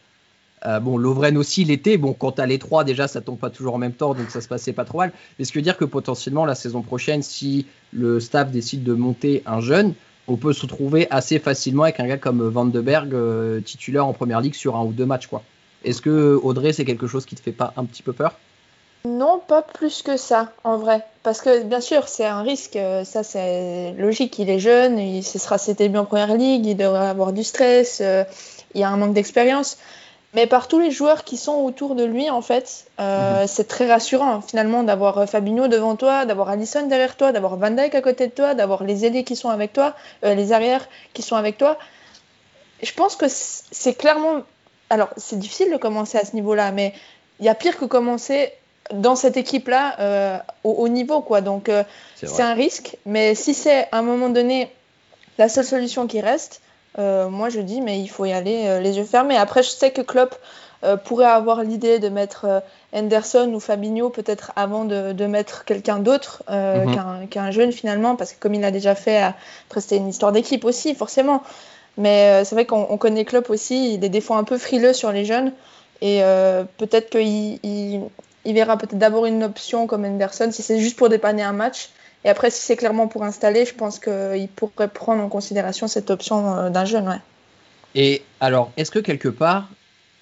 Euh, bon, Lovren aussi l'été. Bon, quand t'as les trois, déjà, ça tombe pas toujours en même temps, donc ça se passait pas trop mal. Mais ce qui veut dire que potentiellement, la saison prochaine, si le staff décide de monter un jeune, on peut se retrouver assez facilement avec un gars comme Van de Berg, euh, titulaire en première ligue sur un ou deux matchs, quoi. Est-ce que Audrey, c'est quelque chose qui te fait pas un petit peu peur? Non, pas plus que ça, en vrai. Parce que bien sûr, c'est un risque, euh, ça c'est logique, il est jeune, il, ce sera ses débuts en première ligue, il devrait avoir du stress, euh, il y a un manque d'expérience. Mais par tous les joueurs qui sont autour de lui, en fait, euh, mhm. c'est très rassurant finalement d'avoir Fabinho devant toi, d'avoir Allison derrière toi, d'avoir Van Dijk à côté de toi, d'avoir les ailiers qui sont avec toi, les arrières qui sont avec toi. Je pense que c'est clairement. Alors, c'est difficile de commencer à ce niveau-là, mais il y a pire que commencer dans cette équipe-là euh, au haut niveau. Quoi. Donc, euh, c'est un risque. Mais si c'est à un moment donné la seule solution qui reste, euh, moi je dis, mais il faut y aller les yeux fermés. Après, je sais que Klopp pourrait avoir l'idée de mettre Henderson ou Fabinho peut-être avant de, mettre quelqu'un d'autre mhm. qu'un jeune finalement, parce que comme il a déjà fait, après c'était une histoire d'équipe aussi, forcément. Mais c'est vrai qu'on connaît Klopp aussi, il est des fois un peu frileux sur les jeunes. Et peut-être qu'il il verra peut-être d'abord une option comme Anderson si c'est juste pour dépanner un match. Et après, si c'est clairement pour installer, je pense qu'il pourrait prendre en considération cette option euh, d'un jeune. Ouais. Et alors, est-ce que quelque part,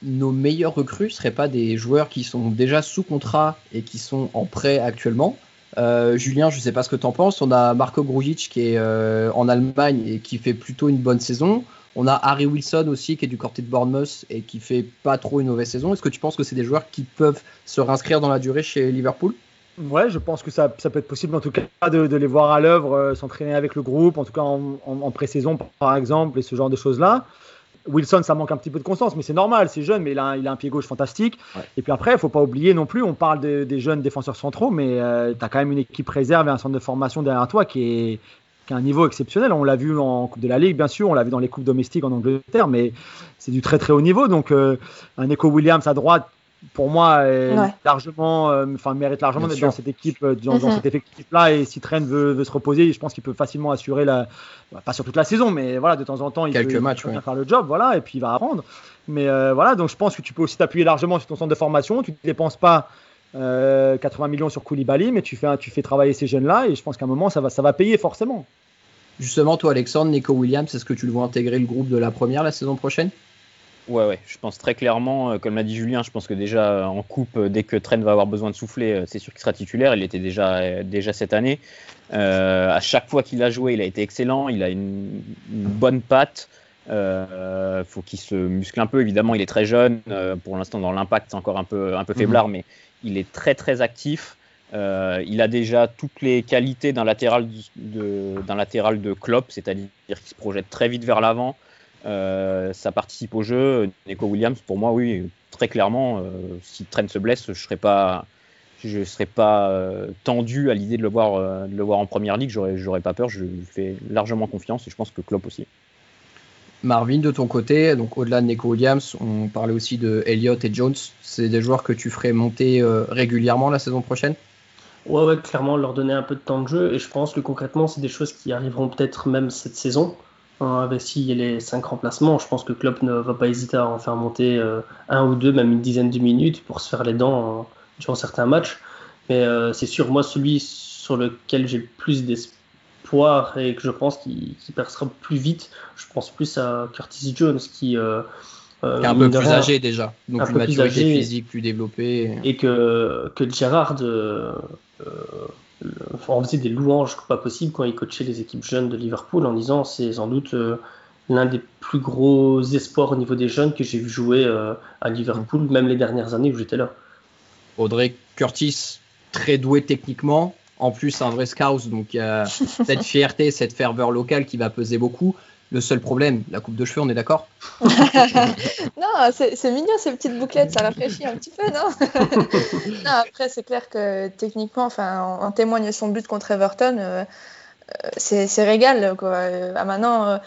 nos meilleurs recrues ne seraient pas des joueurs qui sont déjà sous contrat et qui sont en prêt actuellement? Euh, Julien, je ne sais pas ce que tu en penses. On a Marco Grujic qui est euh, en Allemagne et qui fait plutôt une bonne saison. On a Harry Wilson aussi qui est du côté de Bournemouth et qui fait pas trop une mauvaise saison. Est-ce que tu penses que c'est des joueurs qui peuvent se réinscrire dans la durée chez Liverpool? Ouais, je pense que ça, peut être possible en tout cas de, les voir à l'œuvre, euh, s'entraîner avec le groupe, en tout cas en, pré-saison par exemple, et ce genre de choses-là. Wilson, ça manque un petit peu de constance, mais c'est normal, c'est jeune, mais il a, un pied gauche fantastique. Et puis après, il faut pas oublier non plus, on parle des jeunes défenseurs centraux, mais euh, tu as quand même une équipe réserve et un centre de formation derrière toi qui est, un niveau exceptionnel. On l'a vu en Coupe de la Ligue, bien sûr, on l'a vu dans les coupes domestiques en Angleterre, mais c'est du très très haut niveau. Donc euh, un Echo Williams à droite, pour moi, largement, euh, enfin mérite largement d'être dans cette équipe, euh, dans, mhm. cet effectif-là. Et si Trent veut, se reposer, je pense qu'il peut facilement assurer la, bah, pas sur toute la saison, mais voilà, de temps en temps, il Quelques peut, matchs, faire le job, voilà, et puis il va apprendre. Mais voilà, donc je pense que tu peux aussi t'appuyer largement sur ton centre de formation. Tu ne dépenses pas 80 millions sur Koulibaly, mais tu fais, tu fais travailler ces jeunes-là, et je pense qu'à un moment, ça va, ça va payer forcément. Justement, toi, Alexandre, Nico Williams, est-ce que tu le vois intégrer le groupe de la première la saison prochaine? Ouais, ouais, je pense très clairement, euh, comme l'a dit Julien, je pense que déjà euh, en coupe, euh, dès que Trent va avoir besoin de souffler, c'est sûr qu'il sera titulaire. Il était déjà, déjà cette année. Euh, à chaque fois qu'il a joué, il a été excellent. Il a une, une bonne patte. Euh, faut qu'il se muscle un peu. Évidemment, il est très jeune. Euh, pour l'instant, dans l'impact, c'est encore un peu, un peu faiblard, mais il est très, très actif. Euh, il a déjà toutes les qualités d'un latéral de, d'un c'est-à-dire qu'il se projette très vite vers l'avant. Euh, ça participe au jeu. Nico Williams, pour moi, oui, très clairement, euh, si Trent se blesse, je je serais pas tendu à l'idée de le voir, de le voir en première ligue. J'aurais, j'aurais pas peur. Je lui fais largement confiance et je pense que Klopp aussi. Marvin, de ton côté, donc au-delà de Nico Williams, on parlait aussi de Elliott et Jones. C'est des joueurs que tu ferais monter euh, régulièrement la saison prochaine? Ouais, ouais, clairement, leur donner un peu de temps de jeu. Et je pense que concrètement, c'est des choses qui arriveront peut-être même cette saison. Hein, avec s'il y a les cinq remplacements, je pense que Klopp ne va pas hésiter à en faire monter euh, un ou deux, même une dizaine de minutes pour se faire les dents euh, durant certains matchs. Mais c'est sûr, moi, celui sur lequel j'ai le plus d'espoir et que je pense qu'il qu'il percera plus vite, je pense plus à Curtis Jones qui. euh, euh, un peu plus rien, âgé déjà, donc un une peu plus âgé. physique plus développée. et que, que Gerrard euh, euh, en faisait des louanges pas possibles quand il coachait les équipes jeunes de Liverpool en disant c'est sans doute euh, l'un des plus gros espoirs au niveau des jeunes que j'ai vu jouer à Liverpool, même les dernières années où j'étais là. Audrey Curtis, très doué techniquement, en plus un vrai scout, donc a cette fierté, cette ferveur locale qui va peser beaucoup. Le seul problème, la coupe de cheveux, on est d'accord? Non, c'est mignon ces petites bouclettes, ça rafraîchit un petit peu, non? Non, après, c'est clair que techniquement, enfin, en, en témoigne son but contre Everton, euh, euh, c'est régal, quoi. Euh, ah, maintenant, euh,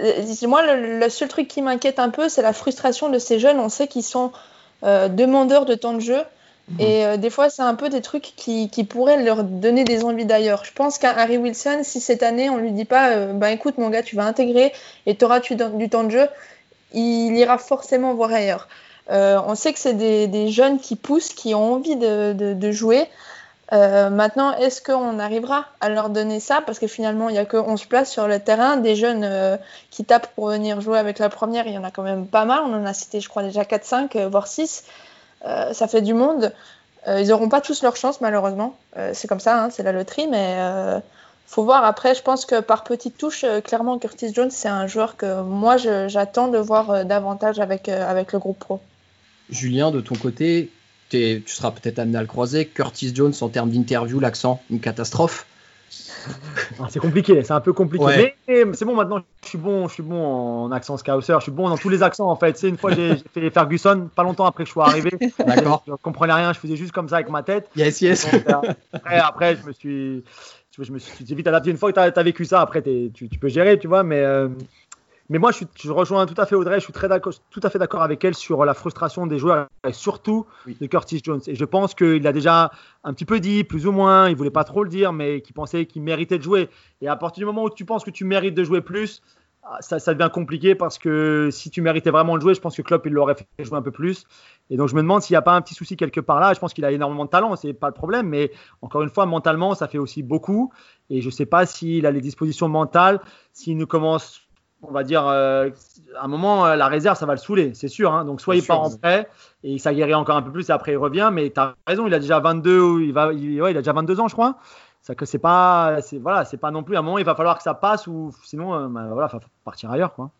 euh, moi, le, le seul truc qui m'inquiète un peu, c'est la frustration de ces jeunes. On sait qu'ils sont euh, demandeurs de temps de jeu. Et euh, des fois, c'est un peu des trucs qui, pourraient leur donner des envies d'ailleurs. Je pense qu'un Harry Wilson, si cette année, on lui dit pas, bah écoute, mon gars, tu vas intégrer et tu auras du, temps de jeu, il ira forcément voir ailleurs. Euh, on sait que c'est des, jeunes qui poussent, qui ont envie de, jouer. Maintenant, est-ce qu'on arrivera à leur donner ça? Parce que finalement, il n'y a que 11 places sur le terrain. Des jeunes qui tapent pour venir jouer avec la première, il y en a quand même pas mal. On en a cité, je crois, déjà 4-5, euh, voire 6. Euh, ça fait du monde. Euh, ils n'auront pas tous leur chance, malheureusement. Euh, c'est comme ça, hein, c'est la loterie, mais faut voir. Après, je pense que par petites touches, clairement, Curtis Jones, c'est un joueur que moi, j'attends de voir davantage avec, avec le groupe pro. Julien, de ton côté, tu seras peut-être amené à le croiser. Curtis Jones, en termes d'interview, l'accent, une catastrophe. Ah, c'est compliqué, c'est un peu compliqué. Ouais. Mais, c'est bon, maintenant, je suis bon, je suis bon en accent scouser, je suis bon dans tous les accents en fait. Sais, une fois, j'ai fait Ferguson, pas longtemps après que je sois arrivé. D'accord Je comprenais rien, je faisais juste comme ça avec ma tête. Yes, yes. Donc, euh, après, après, je me suis, je, je me suis vite adapté. Une fois que tu as, vécu ça, après, tu peux gérer, tu vois. Mais, euh, mais moi, je, suis- je rejoins tout à fait Audrey. Je suis très tout à fait d'accord avec elle sur la frustration des joueurs et surtout Oui. de Curtis Jones. Et je pense qu'il a déjà un petit peu dit, plus ou moins, il voulait pas trop le dire, mais qu'il pensait qu'il méritait de jouer. Et à partir du moment où tu penses que tu mérites de jouer plus, ah, ça, ça devient compliqué parce que si tu méritais vraiment de jouer, je pense que Klopp il l'aurait fait jouer un peu plus. Et donc je me demande s'il n'y a pas un petit souci quelque part là. Je pense qu'il a énormément de talent, c'est pas le problème, mais encore une fois, mentalement, ça fait aussi beaucoup. Et je sais pas s'il a les dispositions mentales, s'il nous commence, on va dire, euh, à un moment, euh, la réserve, ça va le saouler, c'est sûr. hein. Donc soit Bien il part en prêt et ça guérit encore un peu plus et après il revient. Mais tu as raison, il a déjà 22, ou il va, il, ouais, il a déjà 22 ans, je crois. Ça que c'est pas, c'est voilà, c'est pas non plus à un moment, il va falloir que ça passe ou sinon, euh, bah, voilà, faut partir ailleurs, quoi.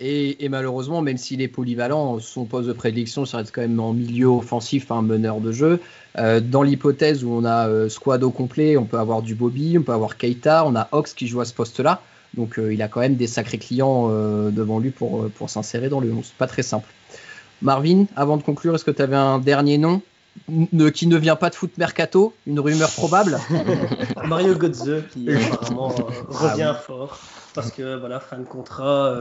Et, et malheureusement, même s'il est polyvalent, son poste de prédilection, ça reste quand même en milieu offensif, un meneur de jeu. Euh, dans l'hypothèse où on a squad au complet, on peut avoir du Bobby, on peut avoir Keita, on a Ox qui joue à ce poste-là. Donc euh, il a quand même des sacrés clients euh, devant lui pour, euh, pour s'insérer dans le 11. Pas très simple. Marvin, avant de conclure, est-ce que tu avais un dernier nom ne- qui ne vient pas de foot mercato? Une rumeur probable? Mario Götze qui apparemment euh, Ah revient fort parce que voilà fin de contrat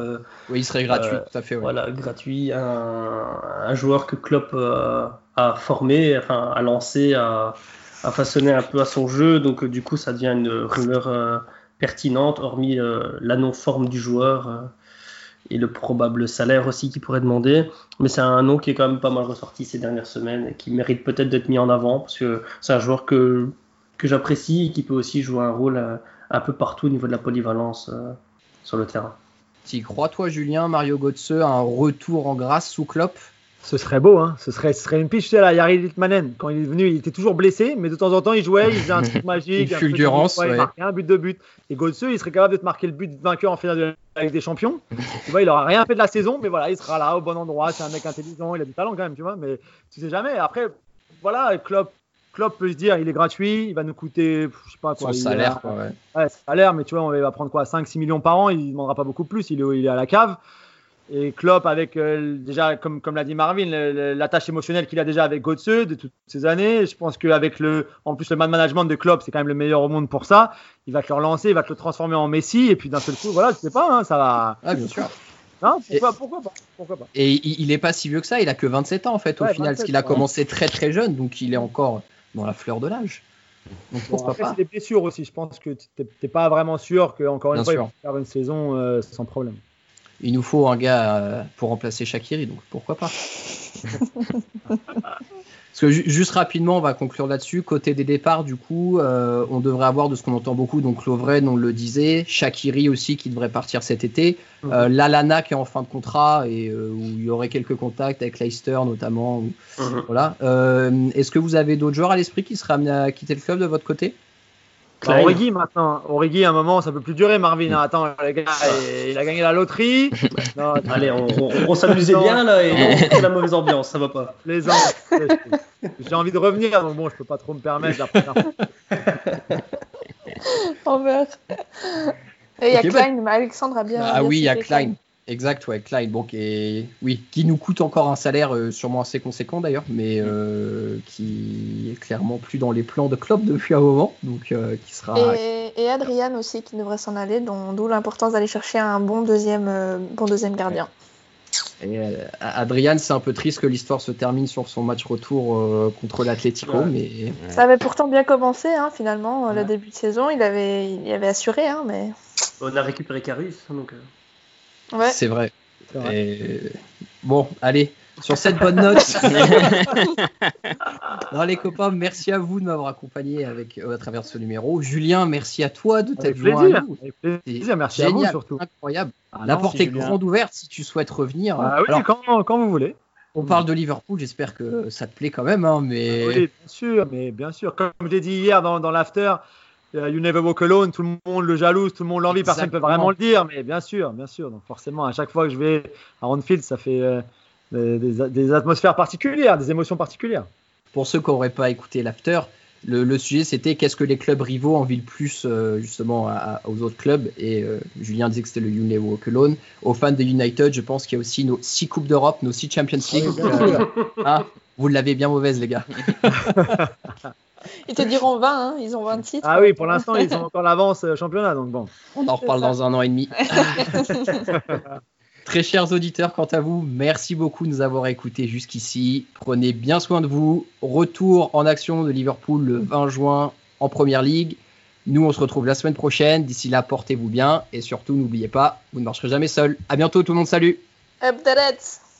Oui, il serait gratuit, tout à fait. voilà gratuit un, un joueur que Klopp a formé enfin a lancé a, a façonné un peu à son jeu donc du coup ça devient une rumeur pertinente hormis euh, la non forme du joueur euh, et le probable salaire aussi qu'il pourrait demander mais c'est un nom qui est quand même pas mal ressorti ces dernières semaines et qui mérite peut-être d'être mis en avant parce que c'est un joueur que que j'apprécie et qui peut aussi jouer un rôle euh, un peu partout au niveau de la polyvalence sur le terrain. Tu crois, toi, Julien, Mario Götze, un retour en grâce sous Klopp? Ce serait beau, hein. ce, serait, ce serait une pitch, tu sais, la Yari Litmanen. Quand il est venu, il était toujours blessé, mais de temps en temps, il jouait, il faisait un truc magique. une fulgurance. il marquait un but de but. Et Götze, il serait capable de te marquer le but vainqueur en finale de la Ligue des Champions. tu vois, il aura rien fait de la saison, mais voilà, il sera là au bon endroit. C'est un mec intelligent, il a du talent quand même, tu vois, mais tu sais jamais. Après, voilà, Klopp, Klopp peut se dire, il est gratuit, il va nous coûter, je sais pas quoi. Son salaire, quoi, ouais. ouais. salaire, mais tu vois, on va prendre quoi 5-6 millions par an, il ne demandera pas beaucoup plus, il est, il est à la cave. Et Klopp, avec euh, déjà, comme, comme l'a dit Marvin, l'attache émotionnelle qu'il a déjà avec Götze de toutes ces années. Je pense qu'avec le, en plus le man management de Klopp, c'est quand même le meilleur au monde pour ça. Il va te le relancer, il va te le transformer en Messi, et puis d'un seul coup, voilà, je sais pas, hein, ça va. Ah, bien sûr. Non, pourquoi, et, pourquoi, pas, pourquoi, pas, Et il, il est pas si vieux que ça, il a que 27 ans en fait au final, 27, parce qu'il a ouais. commencé très très jeune, donc il est encore dans la fleur de l'âge. Donc Bon, après, c'est des blessures aussi. Je pense que tu n'es pas vraiment sûr qu'encore une Bien fois, il sûr. va faire une saison euh, sans problème. Il nous faut un gars euh, pour remplacer Shakiri, donc pourquoi pas Parce que ju- juste rapidement, on va conclure là-dessus. Côté des départs, du coup, euh, on devrait avoir de ce qu'on entend beaucoup, donc Lovren, on le disait, Shakiri aussi qui devrait partir cet été, euh, Lalana qui est en fin de contrat et euh, où il y aurait quelques contacts avec Leicester notamment. ou-. Voilà. Est-ce que vous avez d'autres joueurs à l'esprit qui seraient amenés à quitter le club de votre côté? Bah. Origi maintenant, Origi à un moment ça peut plus durer Marvin. hein. Attends, les gars, il, a gagné la loterie. Non, Allez, on, on- on s'amusait bien là et on fait la mauvaise ambiance, ça va pas. les ans. J'ai envie de revenir, donc bon, je peux pas trop me permettre. Meurt. Et il y a Klein, mais Alexandre a bien. Ah bien oui, il y a Klein. Exact, ouais. Bon, qui est- oui, qui nous coûte encore un salaire euh, sûrement assez conséquent d'ailleurs, mais euh, qui est clairement plus dans les plans de Klopp depuis un moment, donc euh, qui sera. Et, et Adrian aussi qui devrait s'en aller, d'où l'importance d'aller chercher un bon deuxième, euh, bon deuxième gardien. Et, euh, Adrian, c'est un peu triste que l'histoire se termine sur son match retour euh, contre l'Atlético, Ouais. mais Ça avait pourtant bien commencé, hein, finalement, le début de saison. Il avait, il avait assuré, hein, mais. On a récupéré Carus, donc. Ouais. c'est vrai. C'est vrai. Et... Bon, allez, sur cette bonne note. non, les copains, merci à vous de m'avoir accompagné avec, euh, à travers ce numéro. Julien, merci à toi de t'être joint plaisir. à nous. Avec C'est plaisir. Merci à vous génial, surtout. incroyable. Ah La non, porte si, est Julien. grande ouverte si tu souhaites revenir. Ah oui, Alors, quand, quand vous voulez. on parle de Liverpool, j'espère que ça te plaît quand même, hein, mais Oui, bien sûr, mais bien sûr. Comme je l'ai dit hier dans, dans l'after, euh, You Never Walk Alone, tout le monde le jalouse, tout le monde l'envie, personne ne peut vraiment le dire, mais bien sûr, bien sûr. Donc forcément, à chaque fois que je vais à Anfield, ça fait euh, des, atmosphères particulières, des émotions particulières. pour ceux qui n'auraient pas écouté l'after, le, le sujet c'était qu'est-ce que les clubs rivaux envient le plus euh, justement à- aux autres clubs et euh, Julien disait que c'était le You Never Walk Alone. Aux fans de United, je pense qu'il y a aussi nos six coupes d'Europe, nos six Champions League. Bien Euh, hein, vous l'avez bien mauvaise les gars. Ils te diront 20, hein, ils ont 20 titres. Ah oui, pour l'instant, ils ont encore l'avance euh, championnat, donc bon. On en reparle dans un an et demi. Très chers auditeurs, quant à vous, merci beaucoup de nous avoir écoutés jusqu'ici. Prenez bien soin de vous. Retour en action de Liverpool le 20 juin en Première Ligue. Nous, on se retrouve la semaine prochaine. D'ici là, portez-vous bien et surtout, n'oubliez pas, vous ne marcherez jamais seul. À bientôt, tout le monde. Salut. Up the Reds